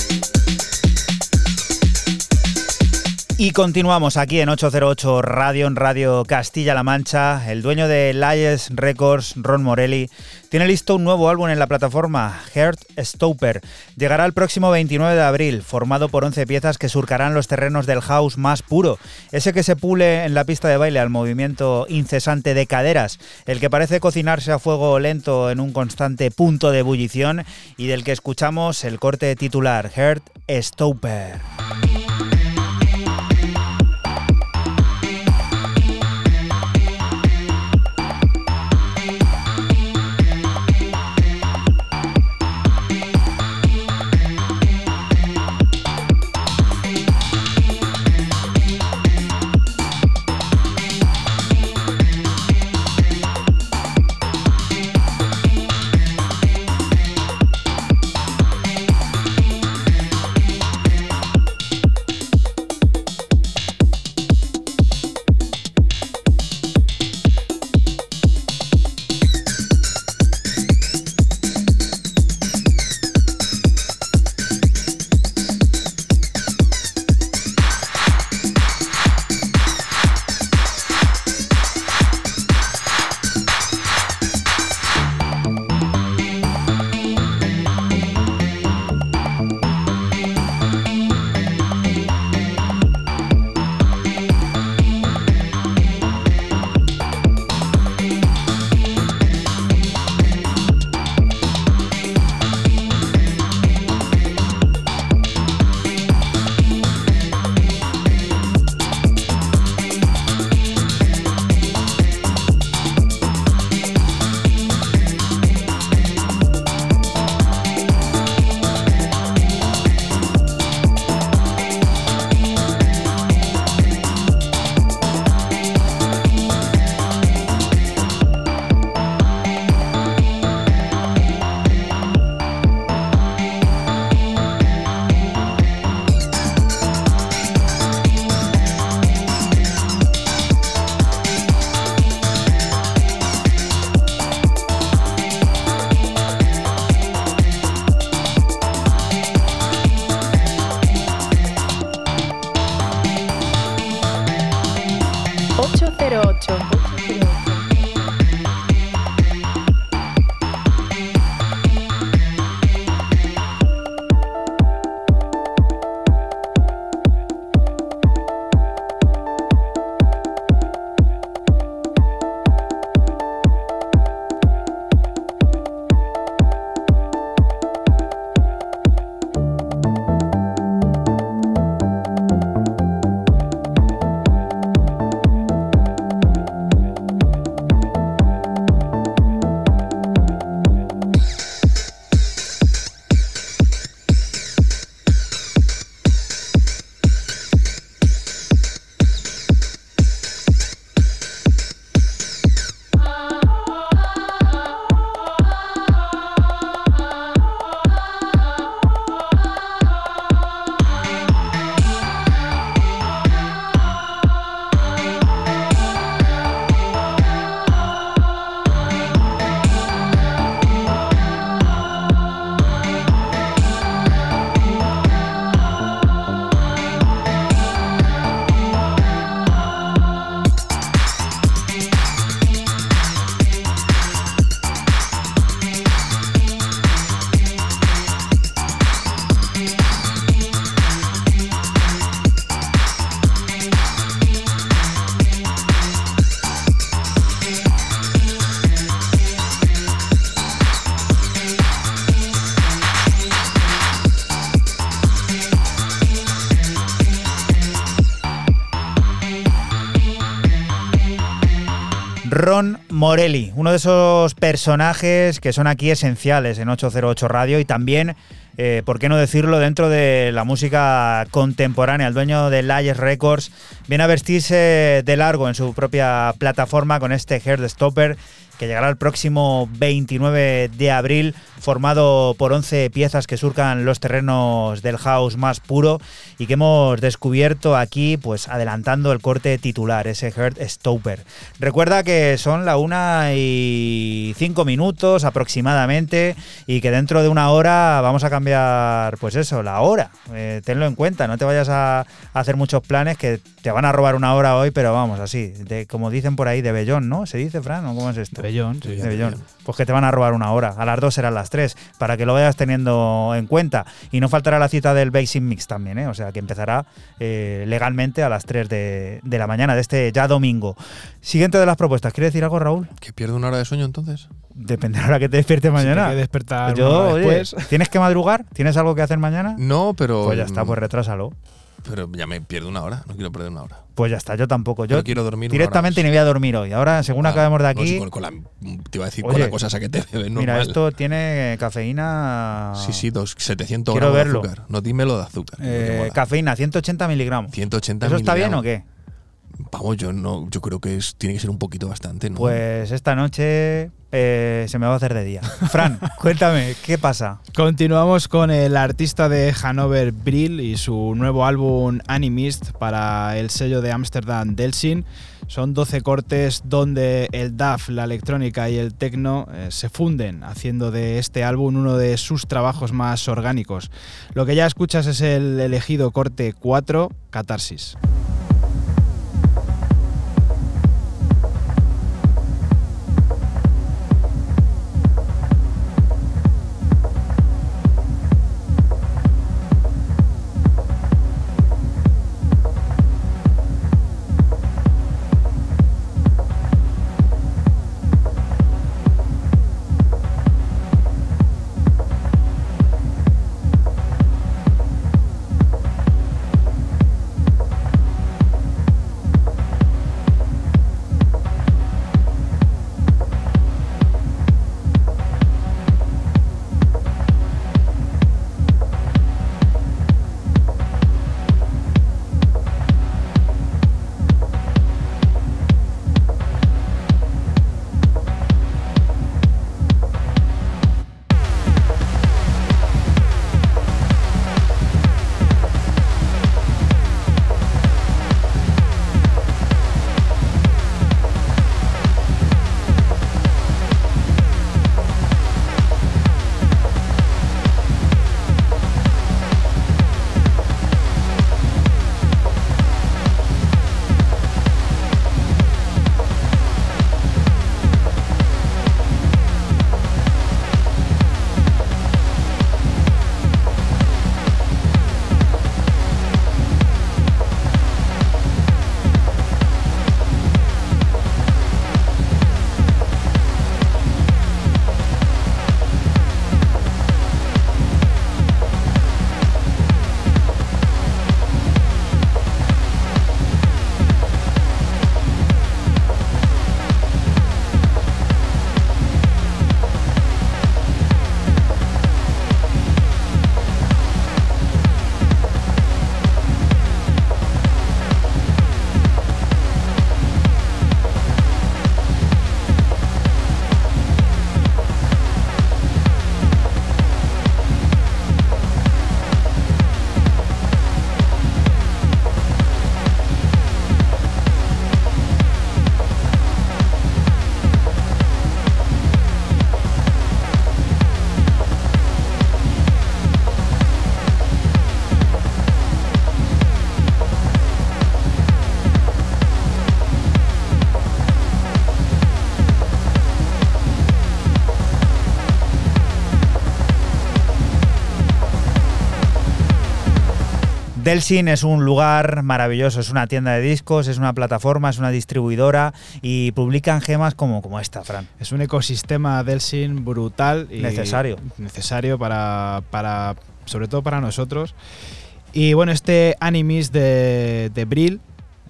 Y continuamos aquí en 808 Radio, en Radio Castilla-La Mancha. El dueño de Lies Records, Ron Morelli, tiene listo un nuevo álbum en la plataforma, Heart Stopper. Llegará el próximo 29 de abril, formado por 11 piezas que surcarán los terrenos del house más puro, ese que se pule en la pista de baile al movimiento incesante de caderas, el que parece cocinarse a fuego lento en un constante punto de ebullición y del que escuchamos el corte titular, Heart Stopper. Morelli, uno de esos personajes que son aquí esenciales en 808 Radio y también, eh, por qué no decirlo, dentro de la música contemporánea. El dueño de Lies Records viene a vestirse de largo en su propia plataforma con este Stopper que llegará el próximo 29 de abril, formado por 11 piezas que surcan los terrenos del house más puro y que hemos descubierto aquí, pues adelantando el corte titular, ese Heart Stopper. Recuerda que son la una y cinco minutos aproximadamente y que dentro de una hora vamos a cambiar, pues eso, la hora. Eh, tenlo en cuenta, no te vayas a, hacer muchos planes que te van a robar una hora hoy, pero vamos, así, como dicen por ahí, de bellón, ¿no? ¿Se dice, Fran? ¿O cómo es esto? Bellón, sí. De bellón. Pues que te van a robar una hora. A las dos serán las tres, para que lo vayas teniendo en cuenta. Y no faltará la cita del Basic Mix también, ¿eh? O sea, que empezará eh, legalmente a las 3 de, de la mañana de este ya domingo. Siguiente de las propuestas. ¿Quiere decir algo, Raúl? ¿Que pierdo una hora de sueño entonces? Depende de la hora que te despiertes mañana. que despertar Yo, una hora oye, después. ¿tienes que madrugar? ¿Tienes algo que hacer mañana? No, pero. Pues ya está, pues retrásalo. Pero ya me pierdo una hora, no quiero perder una hora. Pues ya está, yo tampoco. Yo Pero quiero dormir directamente ni voy a dormir hoy. Ahora, según acabemos de No, si aquí. con- con la- te iba a decir Oye, con la cosa esa que te bebes normal. Mira, esto tiene cafeína. Sí, sí, dos, 700 Quiero gramos verlo. de azúcar. No dímelo de azúcar. no Eh, cafeína, 180 miligramos. 180 ¿Eso está bien o qué? Vamos, yo no, yo creo que es, tiene que ser un poquito bastante, ¿no? Pues esta noche eh, se me va a hacer de día. Fran, cuéntame, ¿qué pasa? Continuamos con el artista de Hanover Brill y su nuevo álbum Animist para el sello de Amsterdam Delsin. Son 12 cortes donde el DAF, la electrónica y el techno eh, se funden, haciendo de este álbum uno de sus trabajos más orgánicos. Lo que ya escuchas es el elegido corte 4, Catarsis. Delsin es un lugar maravilloso, es una tienda de discos, es una plataforma, es una distribuidora y publican gemas como, como esta, Fran. Es un ecosistema Delsin brutal y Necesario. necesario para, para sobre todo para nosotros. Y bueno, este Animis de, de Brill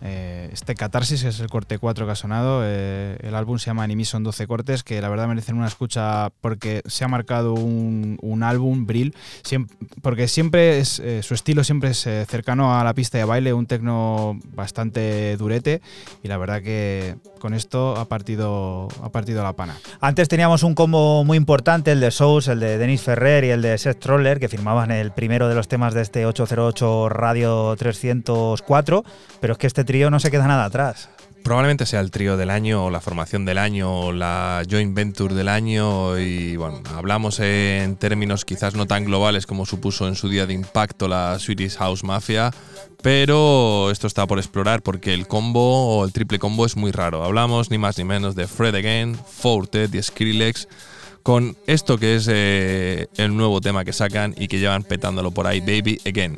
eh, este Catarsis es el corte 4 que ha sonado. Eh, el álbum se llama Enemy, son 12 cortes que la verdad merecen una escucha porque se ha marcado un, un álbum, Brill, siempre, porque siempre es, eh, su estilo siempre es eh, cercano a la pista de baile, un tecno bastante durete y la verdad que con esto ha partido, ha partido la pana. Antes teníamos un combo muy importante, el de Sous, el de Denis Ferrer y el de Seth Troller, que firmaban el primero de los temas de este 808 Radio 304, pero es que este trío no se queda nada atrás. Probablemente sea el trío del año, o la formación del año, o la joint venture del año. Y bueno, hablamos en términos quizás no tan globales como supuso en su día de impacto la Swedish House Mafia. Pero esto está por explorar porque el combo o el triple combo es muy raro. Hablamos ni más ni menos de Fred Again, Forte y Skrillex con esto que es eh, el nuevo tema que sacan y que llevan petándolo por ahí, Baby Again.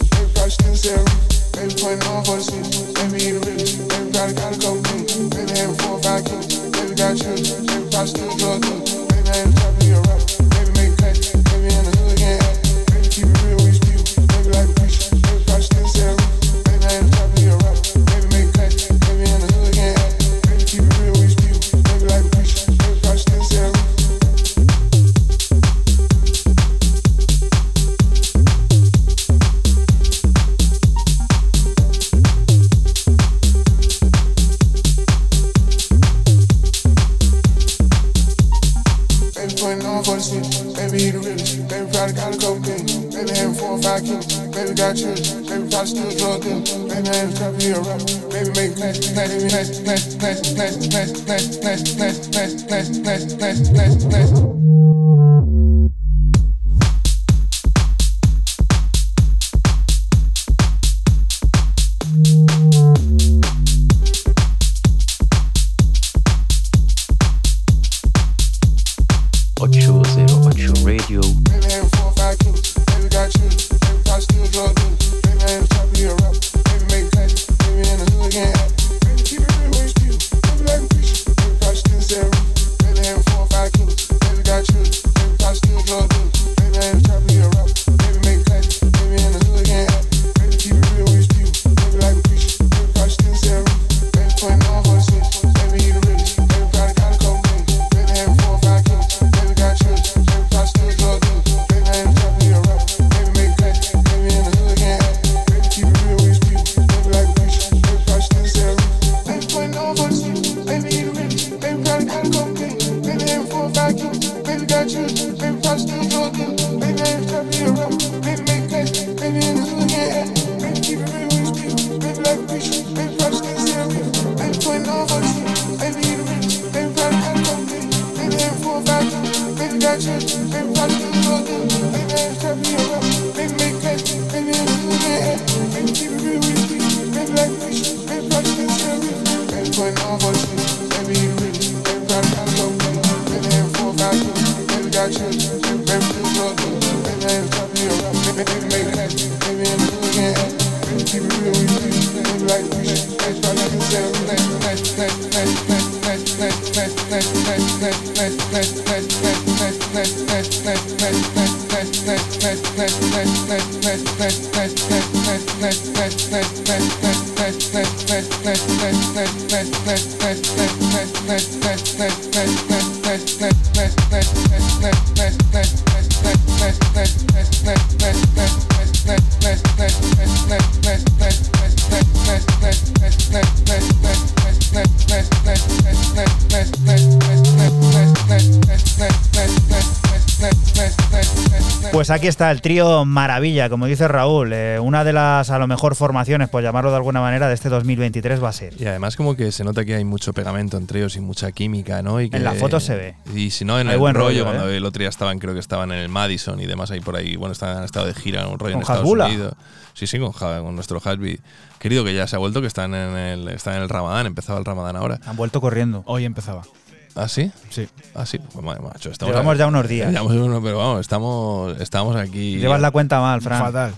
Baby, gotta gotta go through. Baby, having four or five kids. Baby, got children. Baby, probably still drug. still talking. Maybe I ain't trying to be a rapper. Maybe make plans, plans, plans, plans, plans, plans, plans, plans, plans, plans, plans, plans, plans, plans, plans. Está el trío Maravilla, como dice Raúl, eh, una de las a lo mejor formaciones, por llamarlo de alguna manera, de este 2023 va a ser. Y además como que se nota que hay mucho pegamento entre ellos y mucha química, ¿no? Y que, En la foto se ve. Y si no, en Hay el buen rollo, rollo, cuando ¿eh? el otro día estaban, creo que estaban en el Madison y demás ahí por ahí, bueno, estaban en estado de gira, un rollo ¿Con en Estados Hasbula? Unidos. Sí, sí, con nuestro Hasby. Querido, que ya se ha vuelto, que están en el, están en el Ramadán, empezaba el Ramadán ahora. Han vuelto corriendo. Hoy empezaba. ¿Ah, sí? Sí. Ah, sí. Pues, madre, macho, estamos Llevamos ya unos días. Llevamos uno, pero vamos, estamos, estamos aquí. Llevas la cuenta mal, Fran. Fatal.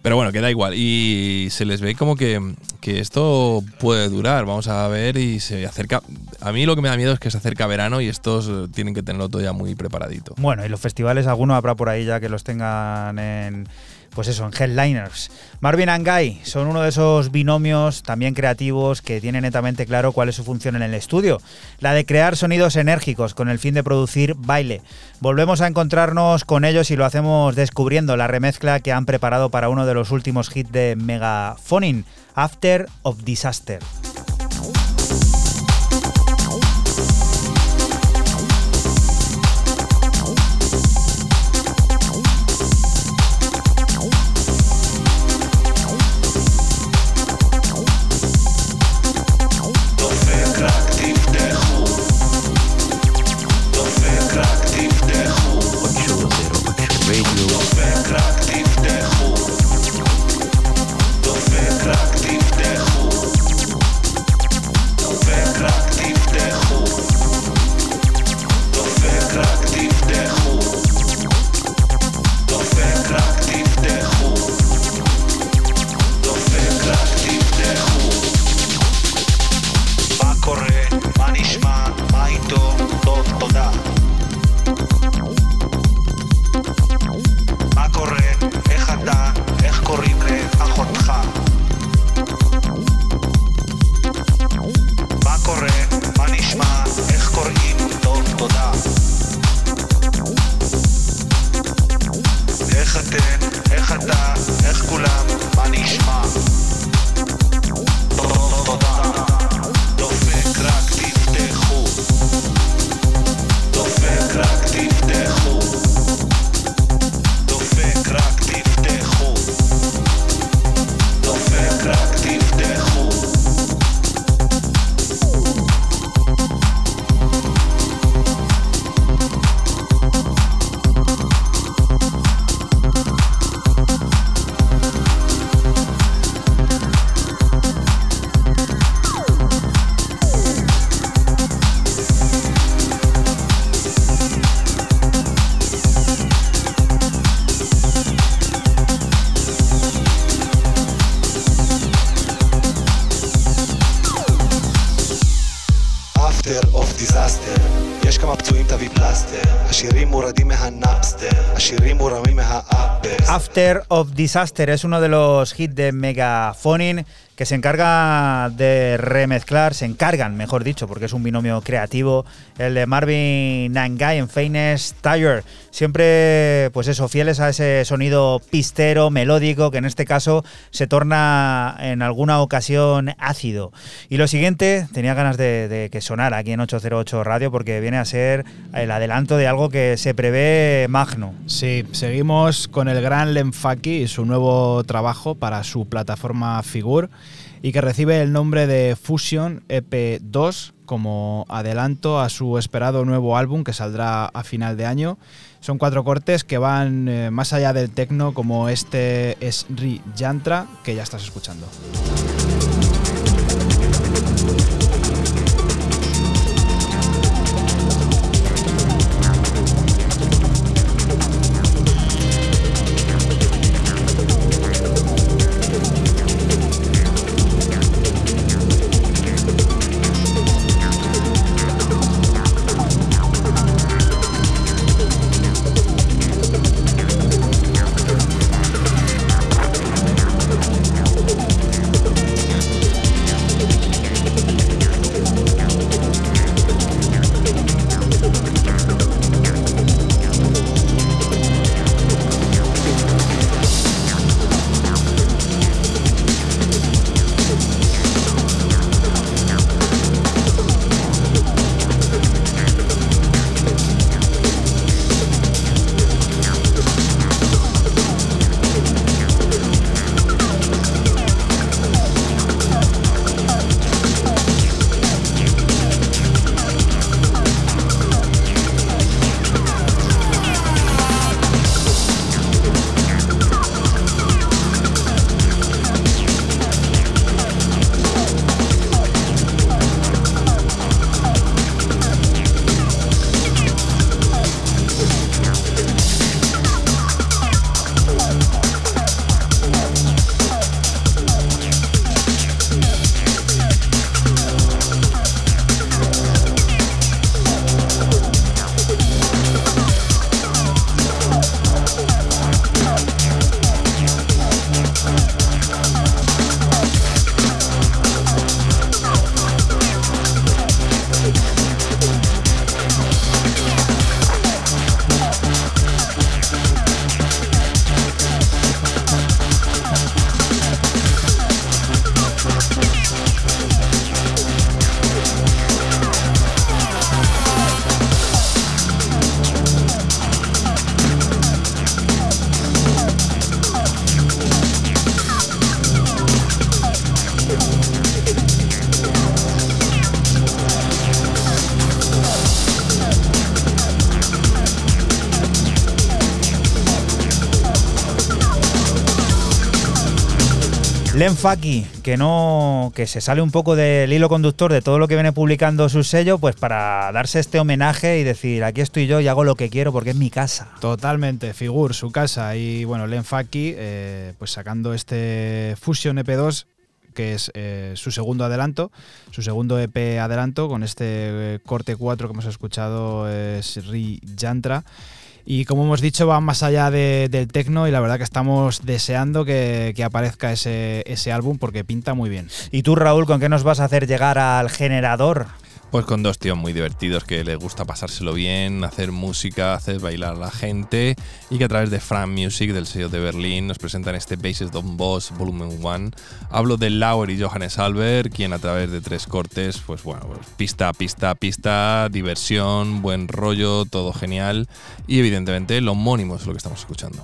Pero bueno, queda igual. Y se les ve como que, que esto puede durar. Vamos a ver y se acerca. A mí lo que me da miedo es que se acerca verano y estos tienen que tenerlo todo ya muy preparadito. Bueno, y los festivales, alguno habrá por ahí ya que los tengan en. Pues eso, en headliners. Marvin and Guy son uno de esos binomios también creativos que tienen netamente claro cuál es su función en el estudio, la de crear sonidos enérgicos con el fin de producir baile. Volvemos a encontrarnos con ellos y lo hacemos descubriendo la remezcla que han preparado para uno de los últimos hits de Megaphonin, After of Disaster. Disaster es uno de los hits de Megaphonin que se encarga de remezclar, se encargan, mejor dicho, porque es un binomio creativo, el de Marvin Nangai en Famous Tire. Siempre, pues eso, fieles a ese sonido pistero, melódico, que en este caso se torna en alguna ocasión ácido. Y lo siguiente, tenía ganas de, que sonara aquí en 808 Radio, porque viene a ser el adelanto de algo que se prevé magno. Sí, seguimos con el gran Lemfaki y su nuevo trabajo para su plataforma Figur y que recibe el nombre de Fusion EP2 como adelanto a su esperado nuevo álbum que saldrá a final de año. Son cuatro cortes que van eh, más allá del techno como este es Ri Yantra que ya estás escuchando. Len Faki, que no. que se sale un poco del hilo conductor de todo lo que viene publicando su sello, pues para darse este homenaje y decir, aquí estoy yo y hago lo que quiero porque es mi casa. Totalmente, Figur, su casa. Y bueno, Len Faki, eh, pues sacando este Fusion EP2 que es eh, su segundo adelanto, su segundo EP adelanto, con este eh, corte 4 que hemos escuchado es Ri Yantra. Y como hemos dicho, va más allá de- del techno y la verdad que estamos deseando que, aparezca ese álbum porque pinta muy bien. ¿Y tú, Raúl, con qué nos vas a hacer llegar al generador? Pues con dos tíos muy divertidos que les gusta pasárselo bien, hacer música, hacer bailar a la gente y que a través de Fran Music del sello de Berlín nos presentan este Bases Don Boss Volumen 1. Hablo de Lauer y Johannes Albert, quien a través de tres cortes, pues bueno, pues pista, pista, pista, diversión, buen rollo, todo genial y evidentemente lo homónimo es lo que estamos escuchando.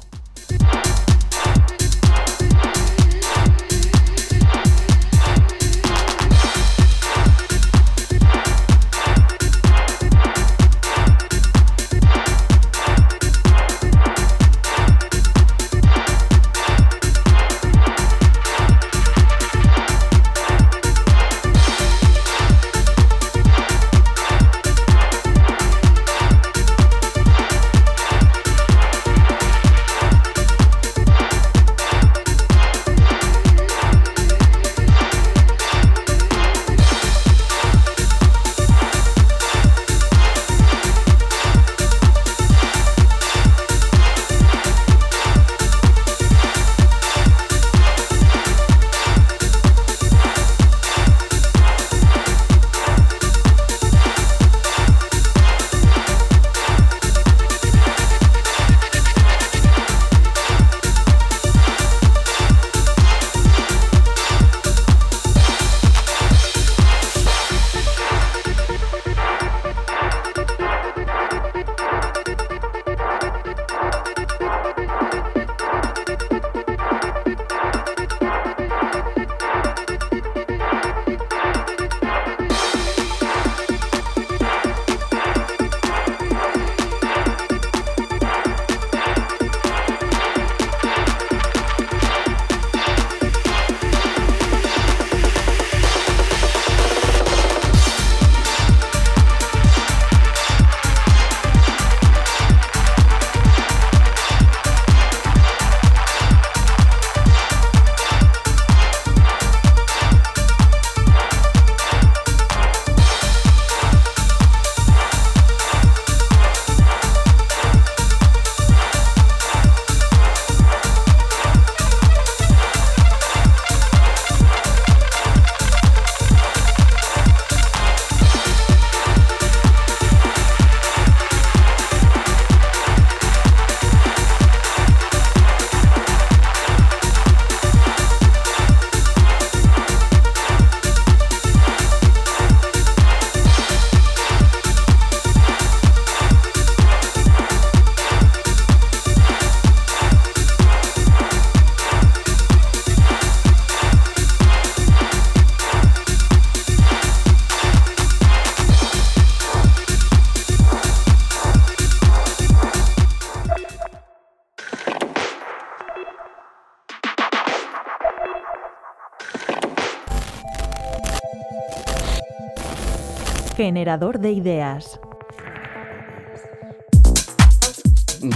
Generador de ideas.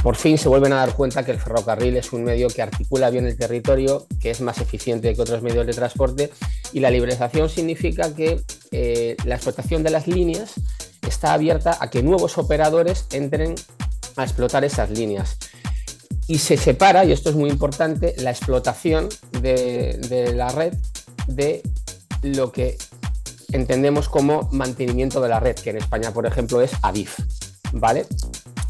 por fin se vuelven a dar cuenta que el ferrocarril es un medio que articula bien el territorio, que es más eficiente que otros medios de transporte y la liberalización significa que eh, la explotación de las líneas está abierta a que nuevos operadores entren a explotar esas líneas. Y se separa, y esto es muy importante, la explotación de, de la red de lo que entendemos como mantenimiento de la red, que en España, por ejemplo, es ADIF. ¿vale?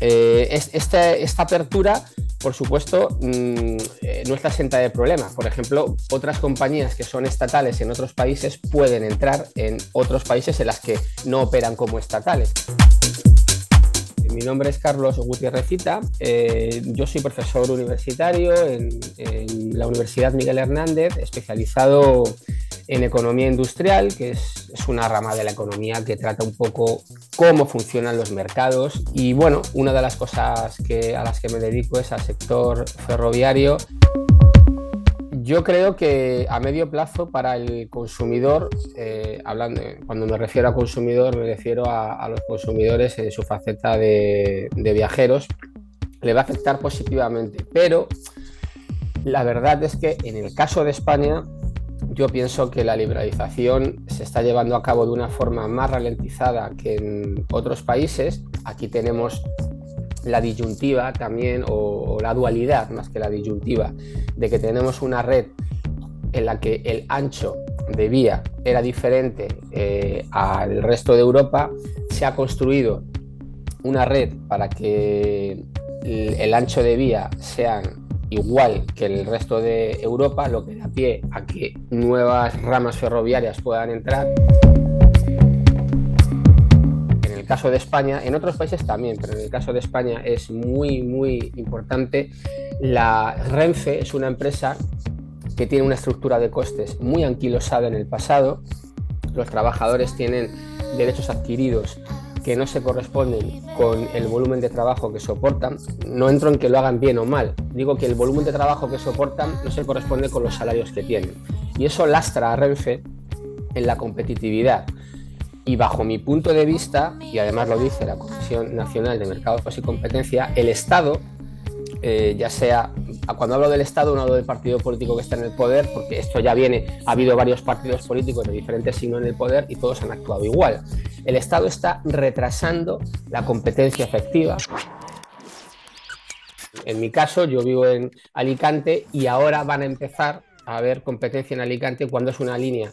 Eh, es- esta, apertura, por supuesto, mm, eh, no está exenta de problemas. Por ejemplo, otras compañías que son estatales en otros países pueden entrar en otros países en las que no operan como estatales. Mi nombre es Carlos Gutiérrez Cita, eh, yo soy profesor universitario en, en la Universidad Miguel Hernández, especializado en economía industrial, que es, es una rama de la economía que trata un poco cómo funcionan los mercados. Y bueno, una de las cosas que, a las que me dedico es al sector ferroviario. Yo creo que a medio plazo para el consumidor, eh, hablando, cuando me refiero a consumidor, me refiero a, los consumidores en su faceta de, de viajeros, le va a afectar positivamente. Pero la verdad es que en el caso de España, yo pienso que la liberalización se está llevando a cabo de una forma más ralentizada que en otros países. Aquí tenemos la disyuntiva también, o, la dualidad más que la disyuntiva, de que tenemos una red en la que el ancho de vía era diferente eh, al resto de Europa, se ha construido una red para que el, el ancho de vía sean igual que el resto de Europa, lo que da pie a que nuevas ramas ferroviarias puedan entrar. En el caso de España, en otros países también, pero en el caso de España es muy, muy importante. La Renfe es una empresa que tiene una estructura de costes muy anquilosada en el pasado. Los trabajadores tienen derechos adquiridos que no se corresponden con el volumen de trabajo que soportan. No entro en que lo hagan bien o mal, digo que el volumen de trabajo que soportan no se corresponde con los salarios que tienen. Y eso lastra a Renfe en la competitividad. Y bajo mi punto de vista, y además lo dice la Comisión Nacional de Mercados y Competencia, el Estado, eh, ya sea, cuando hablo del Estado no hablo del partido político que está en el poder, porque esto ya viene, ha habido varios partidos políticos de diferentes signos en el poder y todos han actuado igual. El Estado está retrasando la competencia efectiva. En mi caso, yo vivo en Alicante y ahora van a empezar a haber competencia en Alicante cuando es una línea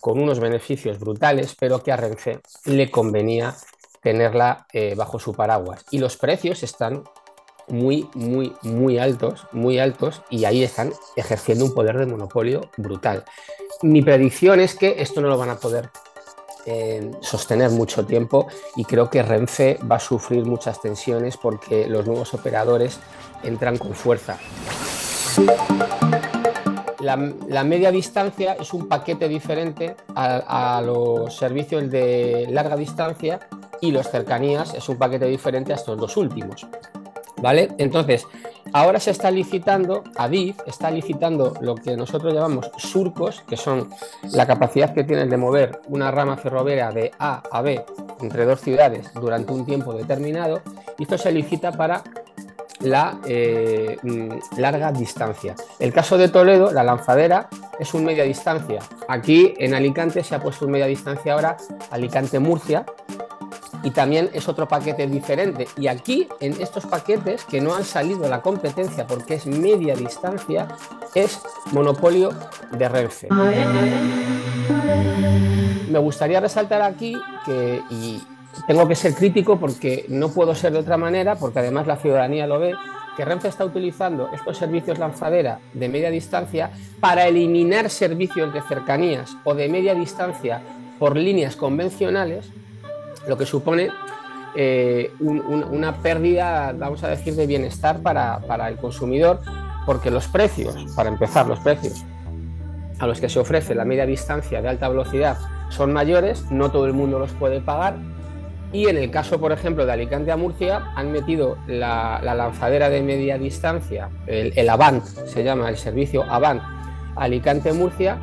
con unos beneficios brutales, pero que a Renfe le convenía tenerla eh, bajo su paraguas. Y los precios están muy, muy, muy altos, muy altos, y ahí están ejerciendo un poder de monopolio brutal. Mi predicción es que esto no lo van a poder eh, sostener mucho tiempo y creo que Renfe va a sufrir muchas tensiones porque los nuevos operadores entran con fuerza. La, la media distancia es un paquete diferente a, a los servicios de larga distancia y los cercanías es un paquete diferente a estos dos últimos. Entonces, ahora se está licitando, Adif está licitando lo que nosotros llamamos surcos, que son la capacidad que tienen de mover una rama ferroviaria de A a B entre dos ciudades durante un tiempo determinado, y esto se licita para la eh, mm, larga distancia. El caso de Toledo, la lanzadera, es un media distancia. Aquí en Alicante se ha puesto un media distancia ahora, Alicante-Murcia, y también es otro paquete diferente. Y aquí, en estos paquetes que no han salido a la competencia porque es media distancia, es monopolio de Renfe. Me gustaría resaltar aquí que, y tengo que ser crítico porque no puedo ser de otra manera, porque además la ciudadanía lo ve, que Renfe está utilizando estos servicios lanzadera de media distancia para eliminar servicios de cercanías o de media distancia por líneas convencionales lo que supone eh, un, un, una pérdida, vamos a decir, de bienestar para, para, el consumidor, porque los precios, para empezar, los precios a los que se ofrece la media distancia de alta velocidad son mayores, no todo el mundo los puede pagar. Y en el caso, por ejemplo, de Alicante a Murcia, han metido la, la lanzadera de media distancia, el, el Avant, se llama el servicio Avant Alicante-Murcia,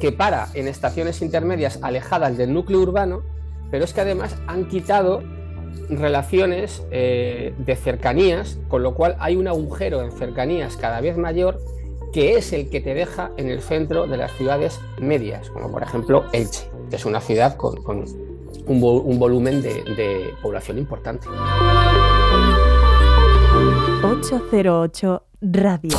que para en estaciones intermedias alejadas del núcleo urbano pero es que además han quitado relaciones eh, de cercanías, con lo cual hay un agujero en cercanías cada vez mayor que es el que te deja en el centro de las ciudades medias, como por ejemplo Elche, que es una ciudad con, un, vo un, volumen de población importante. 808 Radio.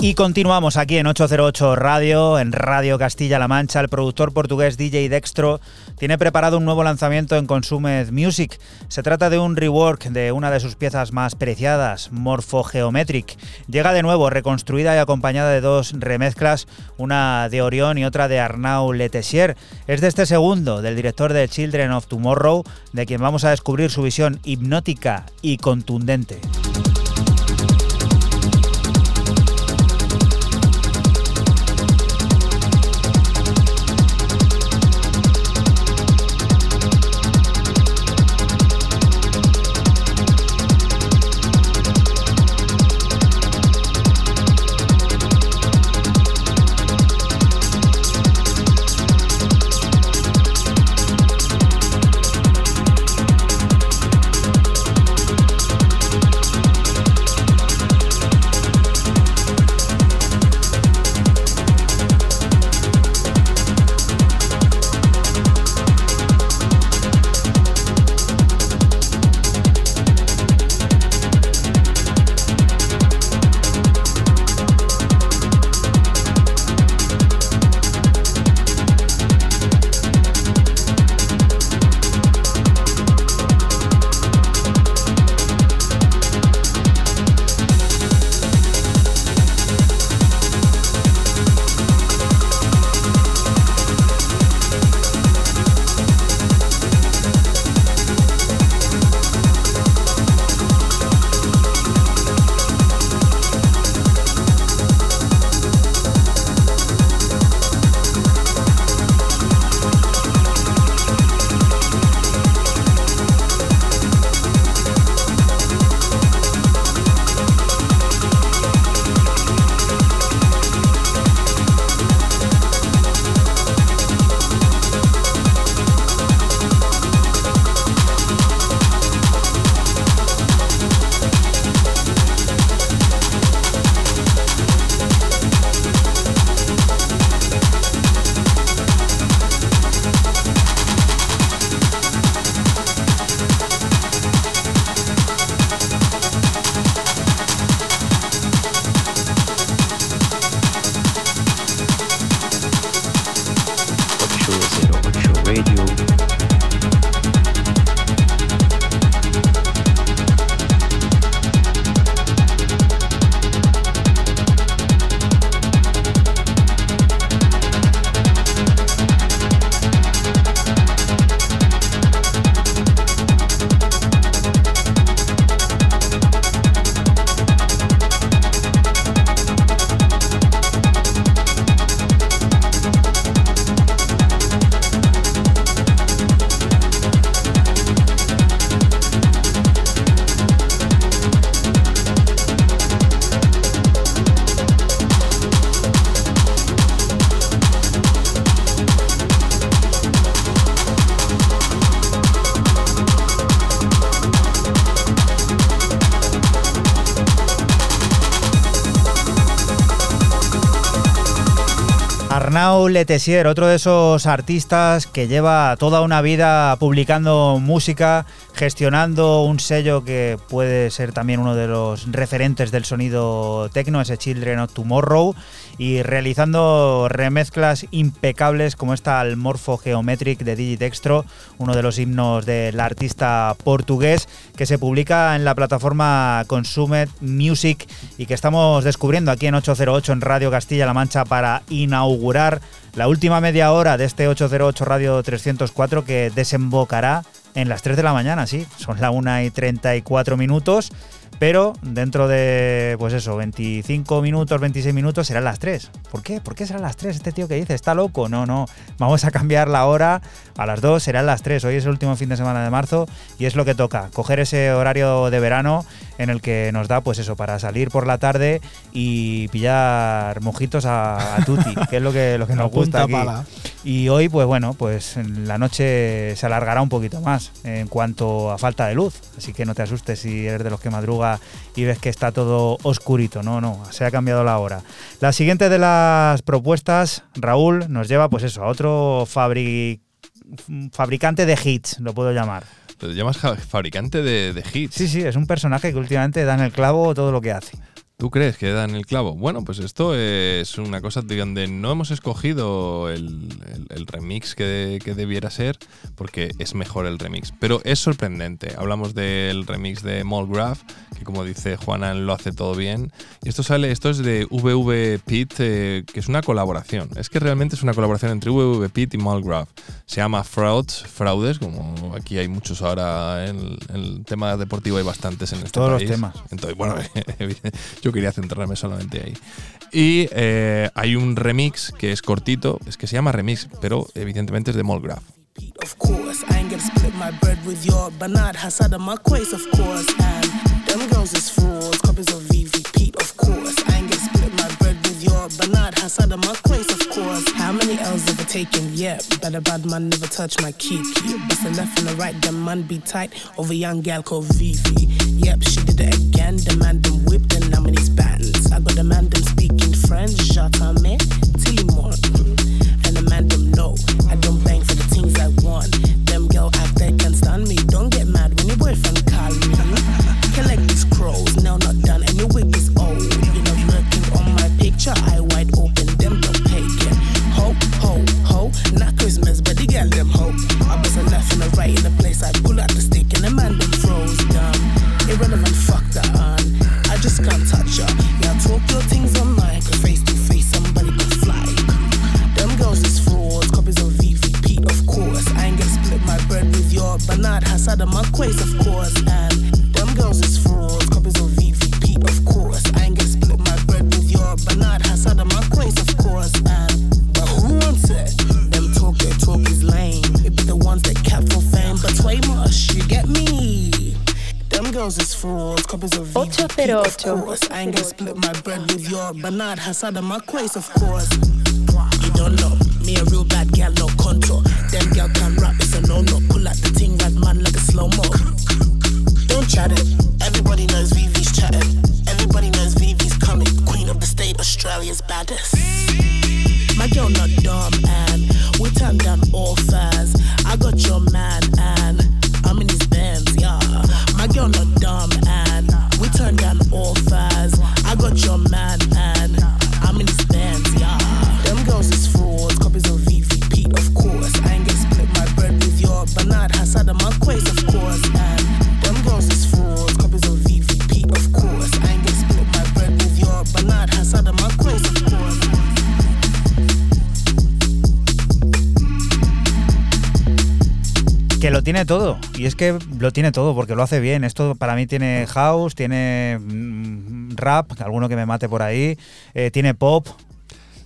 Y continuamos aquí en 808 Radio, en Radio Castilla-La Mancha. El productor portugués DJ Dextro tiene preparado un nuevo lanzamiento en Consumed Music. Se trata de un rework de una de sus piezas más preciadas, Morphogeometric. Llega de nuevo reconstruida y acompañada de dos remezclas, una de Orión y otra de Arnau Letessier. Es de este segundo, del director de Children of Tomorrow, de quien vamos a descubrir su visión hipnótica y contundente. Letessier, otro de esos artistas que lleva toda una vida publicando música, gestionando un sello que puede ser también uno de los referentes del sonido techno, ese Children of Tomorrow, y realizando remezclas impecables como esta al Morpho Geometric de Digitextro, uno de los himnos del artista portugués que se publica en la plataforma Consumer Music y que estamos descubriendo aquí en 808 en Radio Castilla-La Mancha para inaugurar la última media hora de este 808 Radio 304 que desembocará en las 3 de la mañana, sí, son la 1 y 34 minutos, pero dentro de, pues eso, 25 minutos, 26 minutos serán las 3. ¿Por qué? ¿Por qué serán las 3? Este tío que dice, ¿está loco? No, no, vamos a cambiar la hora a las 2, serán las 3. Hoy es el último fin de semana de marzo y es lo que toca, coger ese horario de verano en el que nos da, pues eso, para salir por la tarde y pillar mojitos a, a tutti, que es lo que, lo que nos gusta aquí. pala. Y hoy, pues bueno, pues la noche se alargará un poquito más en cuanto a falta de luz. Así que no te asustes si eres de los que madruga y ves que está todo oscurito. No, no, se ha cambiado la hora. La siguiente de las propuestas, Raúl, nos lleva, pues eso, a otro fabri- fabricante de hits, lo puedo llamar. Te llamas fabricante de, de hits. Sí, sí, es un personaje que últimamente da en el clavo todo lo que hace. ¿Tú crees que dan el clavo? Bueno, pues esto es una cosa de donde no hemos escogido el, el- el remix que, que debiera ser, porque es mejor el remix. Pero es sorprendente. Hablamos del remix de Molgraph, que como dice Juanan lo hace todo bien. Y esto sale, esto es de VV Pit, eh, que es una colaboración. Es que realmente es una colaboración entre VV Pit y Molgraph. Se llama Frauds, fraudes, como aquí hay muchos ahora en el, en el tema deportivo, hay bastantes en este Todos los país. temas. Entonces, bueno, yo quería centrarme solamente ahí. Y eh, hay un remix que es cortito, es que se llama remix, pero evidentemente es de Molgraph. Of course, I split my bread with your of course. And them girls is your Bernard Hassad and quays, of course. How many L's have taken? Yeah, but a bad man never touch my key. Bust the left and the right, them man be tight over young gal called Vivi. Yep, she did it again. The man them whipped and now in his bands. I got the man them speaking French, Jatame, Tilimon. And the man them know I don't bang for the things I want. Them girl act they can stand me. Don't get mad when your boyfriend call me. Collect these crows, now my picture, eye wide open. Them don't pay. Ho ho ho, not Christmas, but the girl them ho. I bust a left and a right in the place. I pull out the stick and the man them froze down. Irrelevant, fuck that on. I just can't touch her. Yeah, talk your things online, cause face to face somebody can fly. Them girls is frauds, copies of VVP, of course. I ain't gonna split my bread with your Bernard Hassad and my quays, of course. And them girls is frauds, copies of VVP, of course. I ain't your Bernard Hassad and my of course. But who wants it? Them talk, their talk is lame. It be the ones that cap for fame, but way much, you get me. Them girls is frauds, copies of VVP, of course. I ain't gonna split my bread with your Bernard Hassad and my quays, of course. You don't know me a real bad gal, no contour. Them gal can rap, it's a no no. Pull out the ting right man like a slow mo. Don't chat it. Everybody knows Vivi's chatting. Everybody knows Queen of the state, Australia's baddest. My girl not dumb and we turn down fast. I got your man and I'm in his Benz, yeah. My girl not dumb and we turn down all tiene todo. Y es que lo tiene todo porque lo hace bien. Esto para mí tiene house, tiene mm, rap, alguno que me mate por ahí, eh, tiene pop.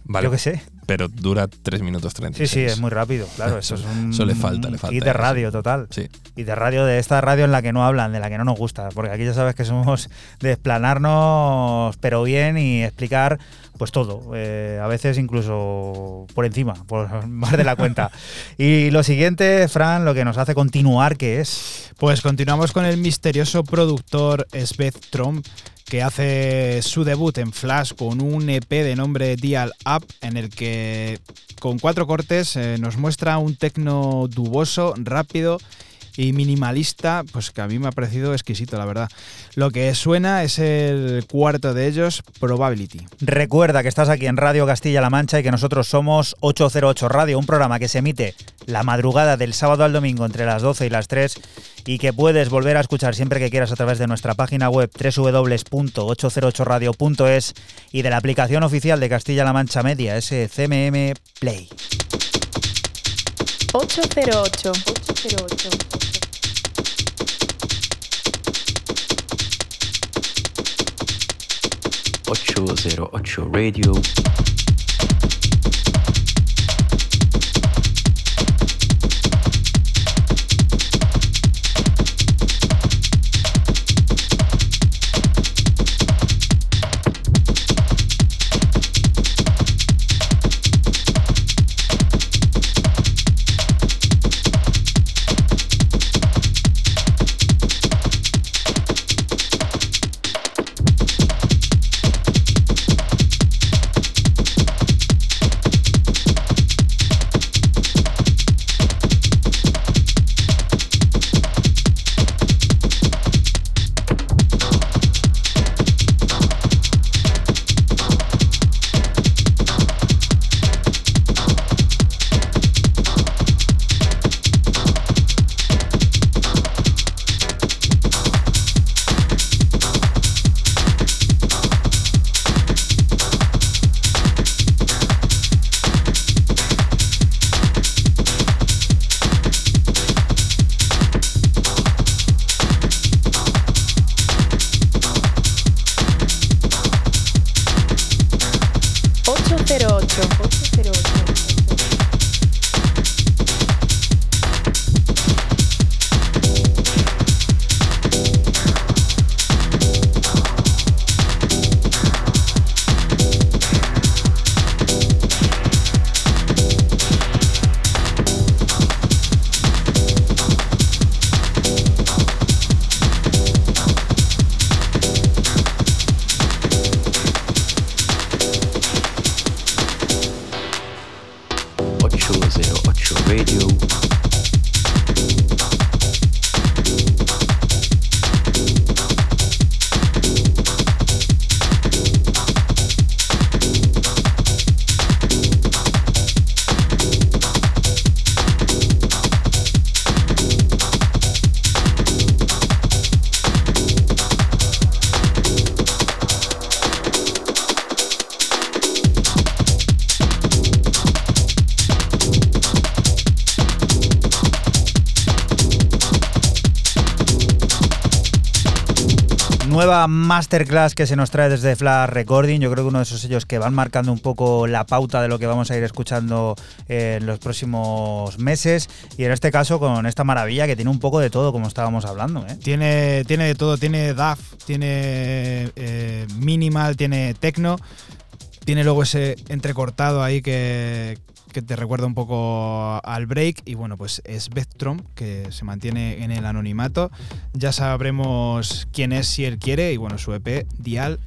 Vale. Yo qué sé. Pero dura 3 minutos 36. Sí, sí, es muy rápido, claro. Eso es un Eso le falta, le falta. hit de eso. radio total. Sí. Y de radio, de esta radio en la que no hablan, de la que no nos gusta. Porque aquí ya sabes que somos de explanarnos, pero bien, y explicar pues todo. eh, a veces incluso por encima, por más de la cuenta. y lo siguiente, Fran, lo que nos hace continuar, ¿qué es? Pues continuamos con el misterioso productor Sveth Trump, que hace su debut en Flash con un EP de nombre Dial Up, en el que con cuatro cortes eh, nos muestra un tecno duboso, rápido y minimalista, pues que a mí me ha parecido exquisito, la verdad. Lo que suena es el cuarto de ellos, Probability. Recuerda que estás aquí en Radio Castilla-La Mancha y que nosotros somos 808 Radio, un programa que se emite la madrugada del sábado al domingo entre las 12 y las 3 y que puedes volver a escuchar siempre que quieras a través de nuestra página web www.808radio.es y de la aplicación oficial de Castilla-La Mancha Media, ese CMM Play. 808. 808. 808 Radio. Masterclass que se nos trae desde Flash Recording. Yo creo que uno de esos sellos que van marcando un poco la pauta de lo que vamos a ir escuchando en los próximos meses. Y en este caso con esta maravilla que tiene un poco de todo, como estábamos hablando. ¿eh? Tiene, tiene de todo, tiene DAF, tiene eh, minimal, tiene techno. Tiene luego ese entrecortado ahí que, que te recuerda un poco al break. Y bueno, pues es Vectrom, que se mantiene en el anonimato. Ya sabremos quién es si él quiere. Y bueno, su EP, Dial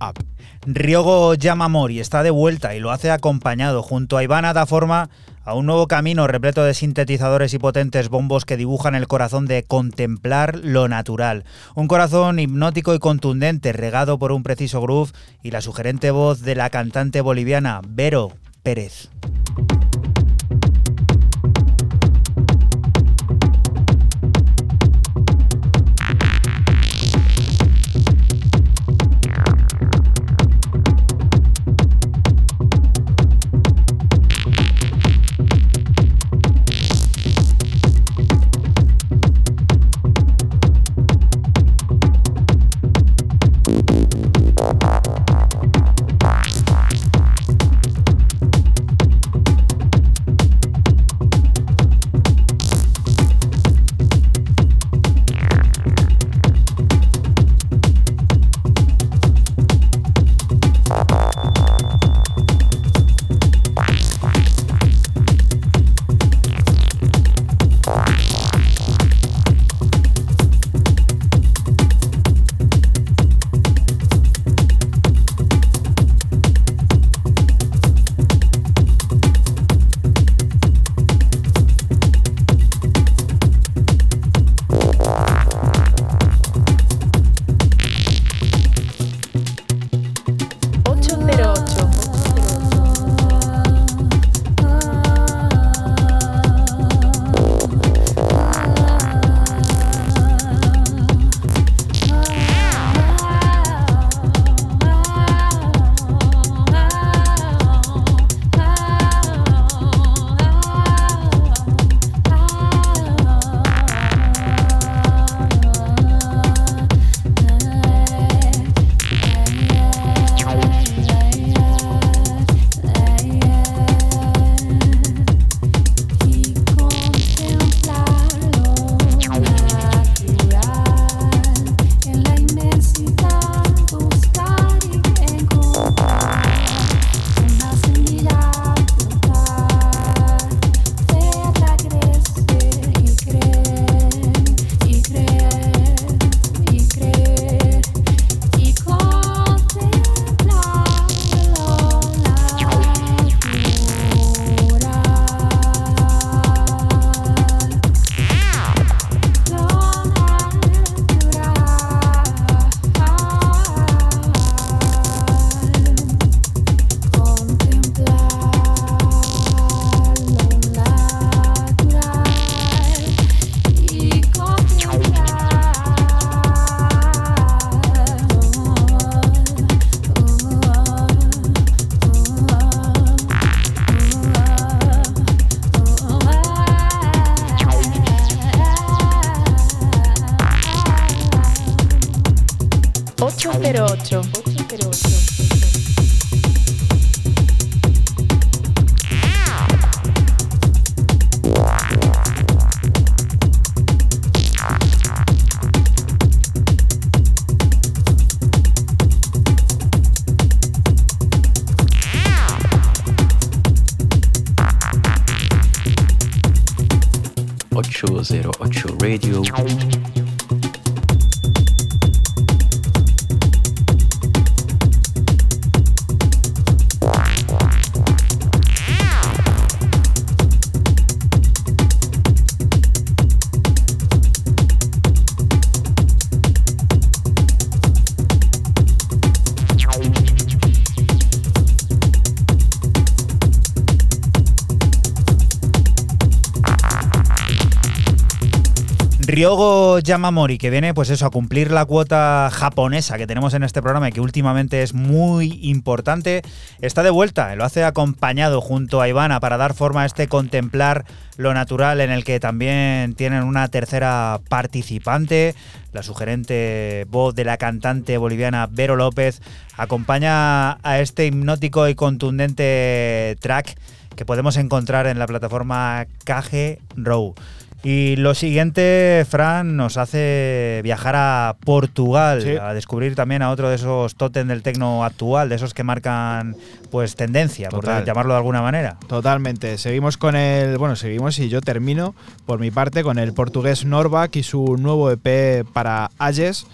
Up. Ryogo Yamamori está de vuelta y lo hace acompañado junto a Ivana da forma a un nuevo camino repleto de sintetizadores y potentes bombos que dibujan el corazón de contemplar lo natural. Un corazón hipnótico y contundente, regado por un preciso groove y la sugerente voz de la cantante boliviana Vero Pérez. Ryogo Yamamori, que viene pues eso, a cumplir la cuota japonesa que tenemos en este programa y que últimamente es muy importante, está de vuelta. Lo hace acompañado junto a Ivana para dar forma a este contemplar lo natural en el que también tienen una tercera participante. La sugerente voz de la cantante boliviana Vero López acompaña a este hipnótico y contundente track que podemos encontrar en la plataforma KG Row. Y lo siguiente, Fran, nos hace viajar a Portugal, Sí. a descubrir también a otro de esos tótem del tecno actual, de esos que marcan pues tendencia, por llamarlo de alguna manera. Totalmente. Seguimos con el. Bueno, seguimos y yo termino por mi parte con el portugués Norvac y su nuevo EP para Ages,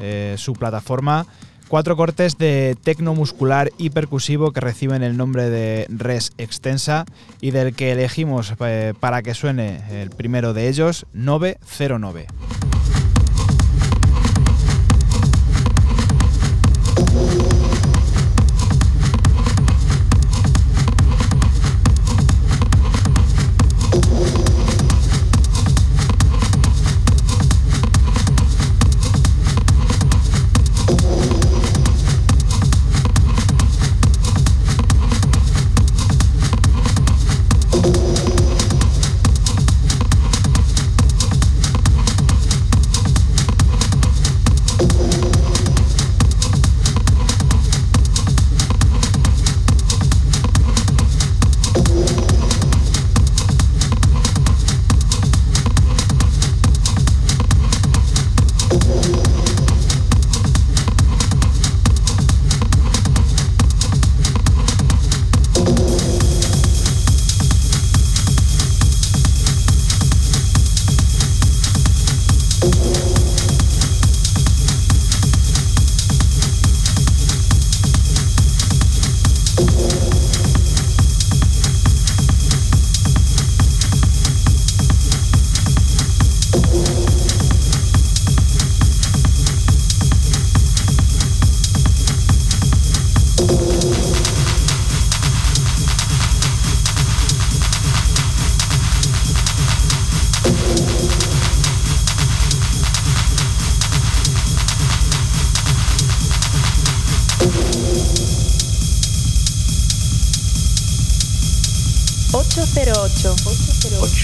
eh, su plataforma. Cuatro cortes de tecno muscular y percusivo que reciben el nombre de Res Extensa y del que elegimos eh, para que suene el primero de ellos, 909.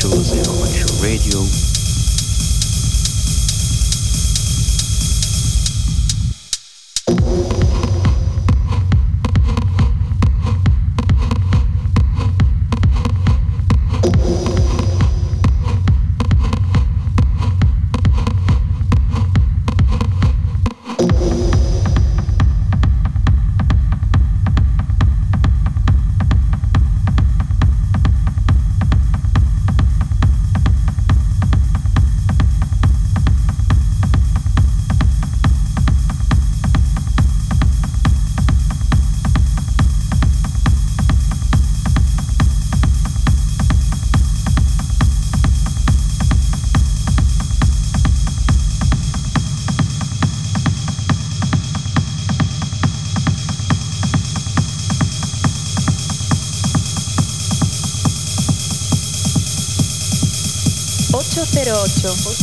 Ocho zero ocho Radio. 8.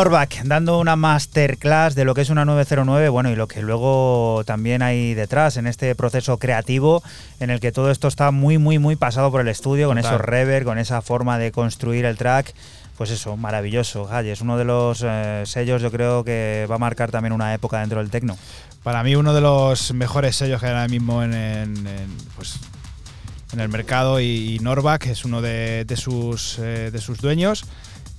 Norback dando una masterclass de lo que es una 909, bueno, y lo que luego también hay detrás en este proceso creativo en el que todo esto está muy, muy, muy pasado por el estudio, con esos reverb, con esa forma de construir el track. Pues eso, maravilloso. Galle, es uno de los eh, sellos, yo creo que va a marcar también una época dentro del techno. Para mí uno de los mejores sellos que hay ahora mismo en, en- en, pues, en el mercado y, y Norback es uno de, de sus, eh, de sus dueños.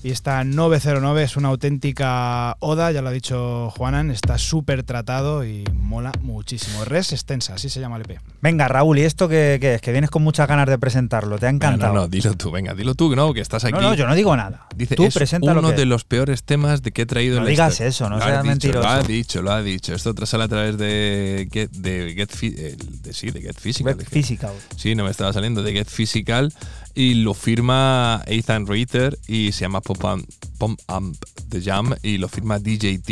Y esta 909 es una auténtica oda, ya lo ha dicho Juanan, está súper tratado y mola muchísimo. Res extensa, así se llama el EP. Venga, Raúl, ¿y esto qué, qué es? Que vienes con muchas ganas de presentarlo, te ha encantado. No, no, dilo tú, venga, dilo tú, ¿no? Que estás aquí. No, no, yo no digo nada. Dice, Tú es presenta lo uno que de es". los peores temas de que he traído No en la digas historia. eso, no Lo seas has dicho, mentiroso. Lo ha dicho, lo ha dicho. Esto sale a través de Get, de Get, Fi- eh, de- sí, de Get Physical. Get Physical. Sí, no me estaba saliendo de Get Physical y lo firma Ethan Reiter y se llama Pop Amp, Pump The Jam y lo firma DJT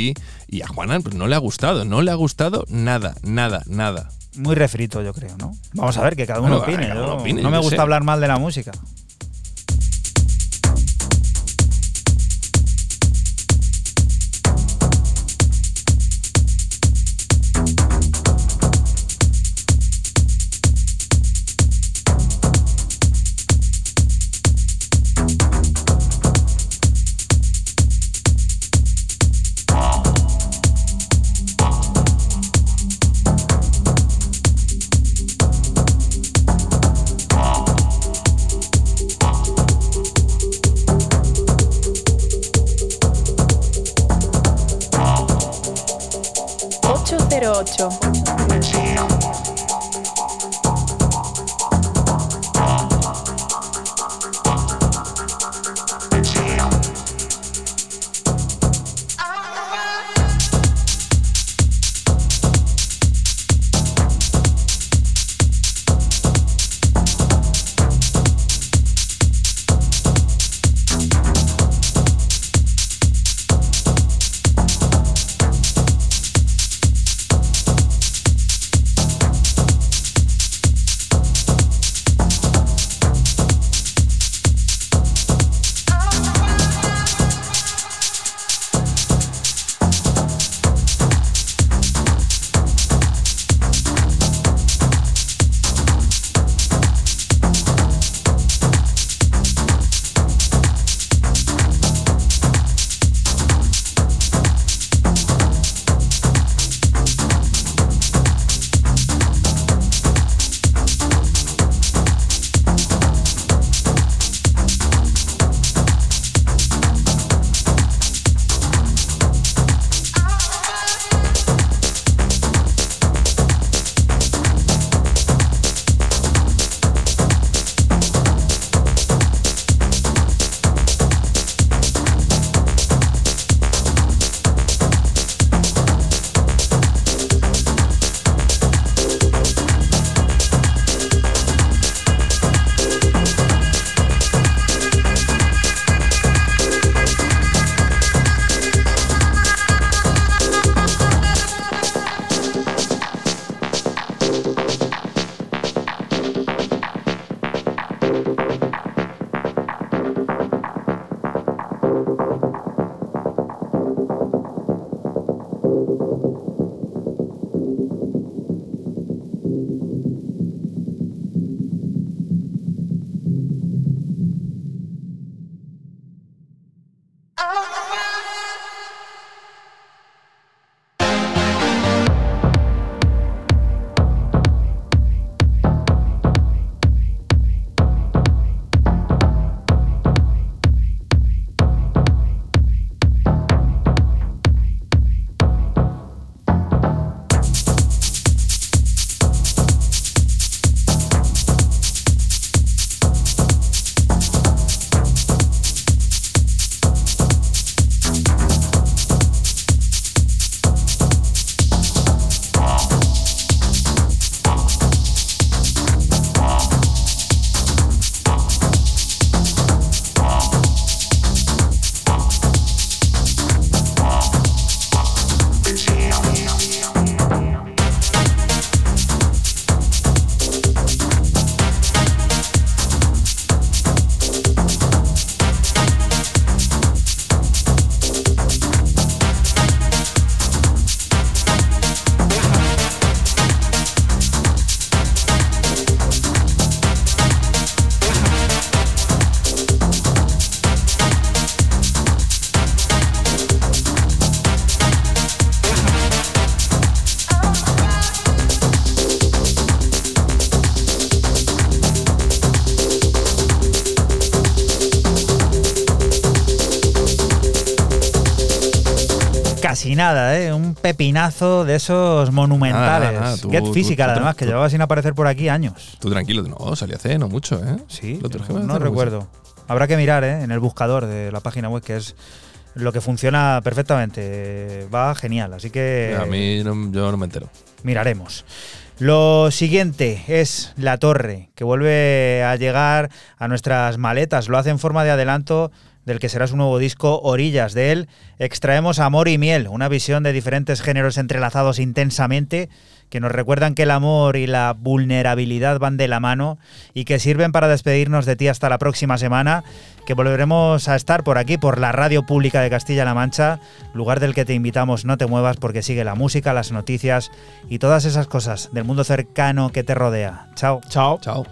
y a Juanan pues no le ha gustado, no le ha gustado nada, nada, nada. Muy refrito, yo creo, ¿no? Vamos a ver, que cada uno Bueno, opine. cada yo- uno opine, no me gusta sé. hablar mal de la música. Nada, ¿eh? Un pepinazo de esos monumentales. Nada, nada, tú- Get Physical, tú- además, que llevaba sin aparecer por aquí años. Tú tranquilo, no, salió hace no mucho, ¿eh? Sí, Lo no mucho. recuerdo. Habrá que mirar ¿eh? en el buscador de la página web, que es lo que funciona perfectamente. Va genial, así que A mí no- yo no me entero. miraremos. Lo siguiente es La Torre, que vuelve a llegar a nuestras maletas. Lo hace en forma de adelanto del que será su nuevo disco Orillas. De él extraemos Amor y Miel, una visión de diferentes géneros entrelazados intensamente que nos recuerdan que el amor y la vulnerabilidad van de la mano y que sirven para despedirnos de ti hasta la próxima semana, que volveremos a estar por aquí, por la radio pública de Castilla-La Mancha, lugar del que te invitamos, no te muevas porque sigue la música, las noticias y todas esas cosas del mundo cercano que te rodea. Chao. Chao. Chao.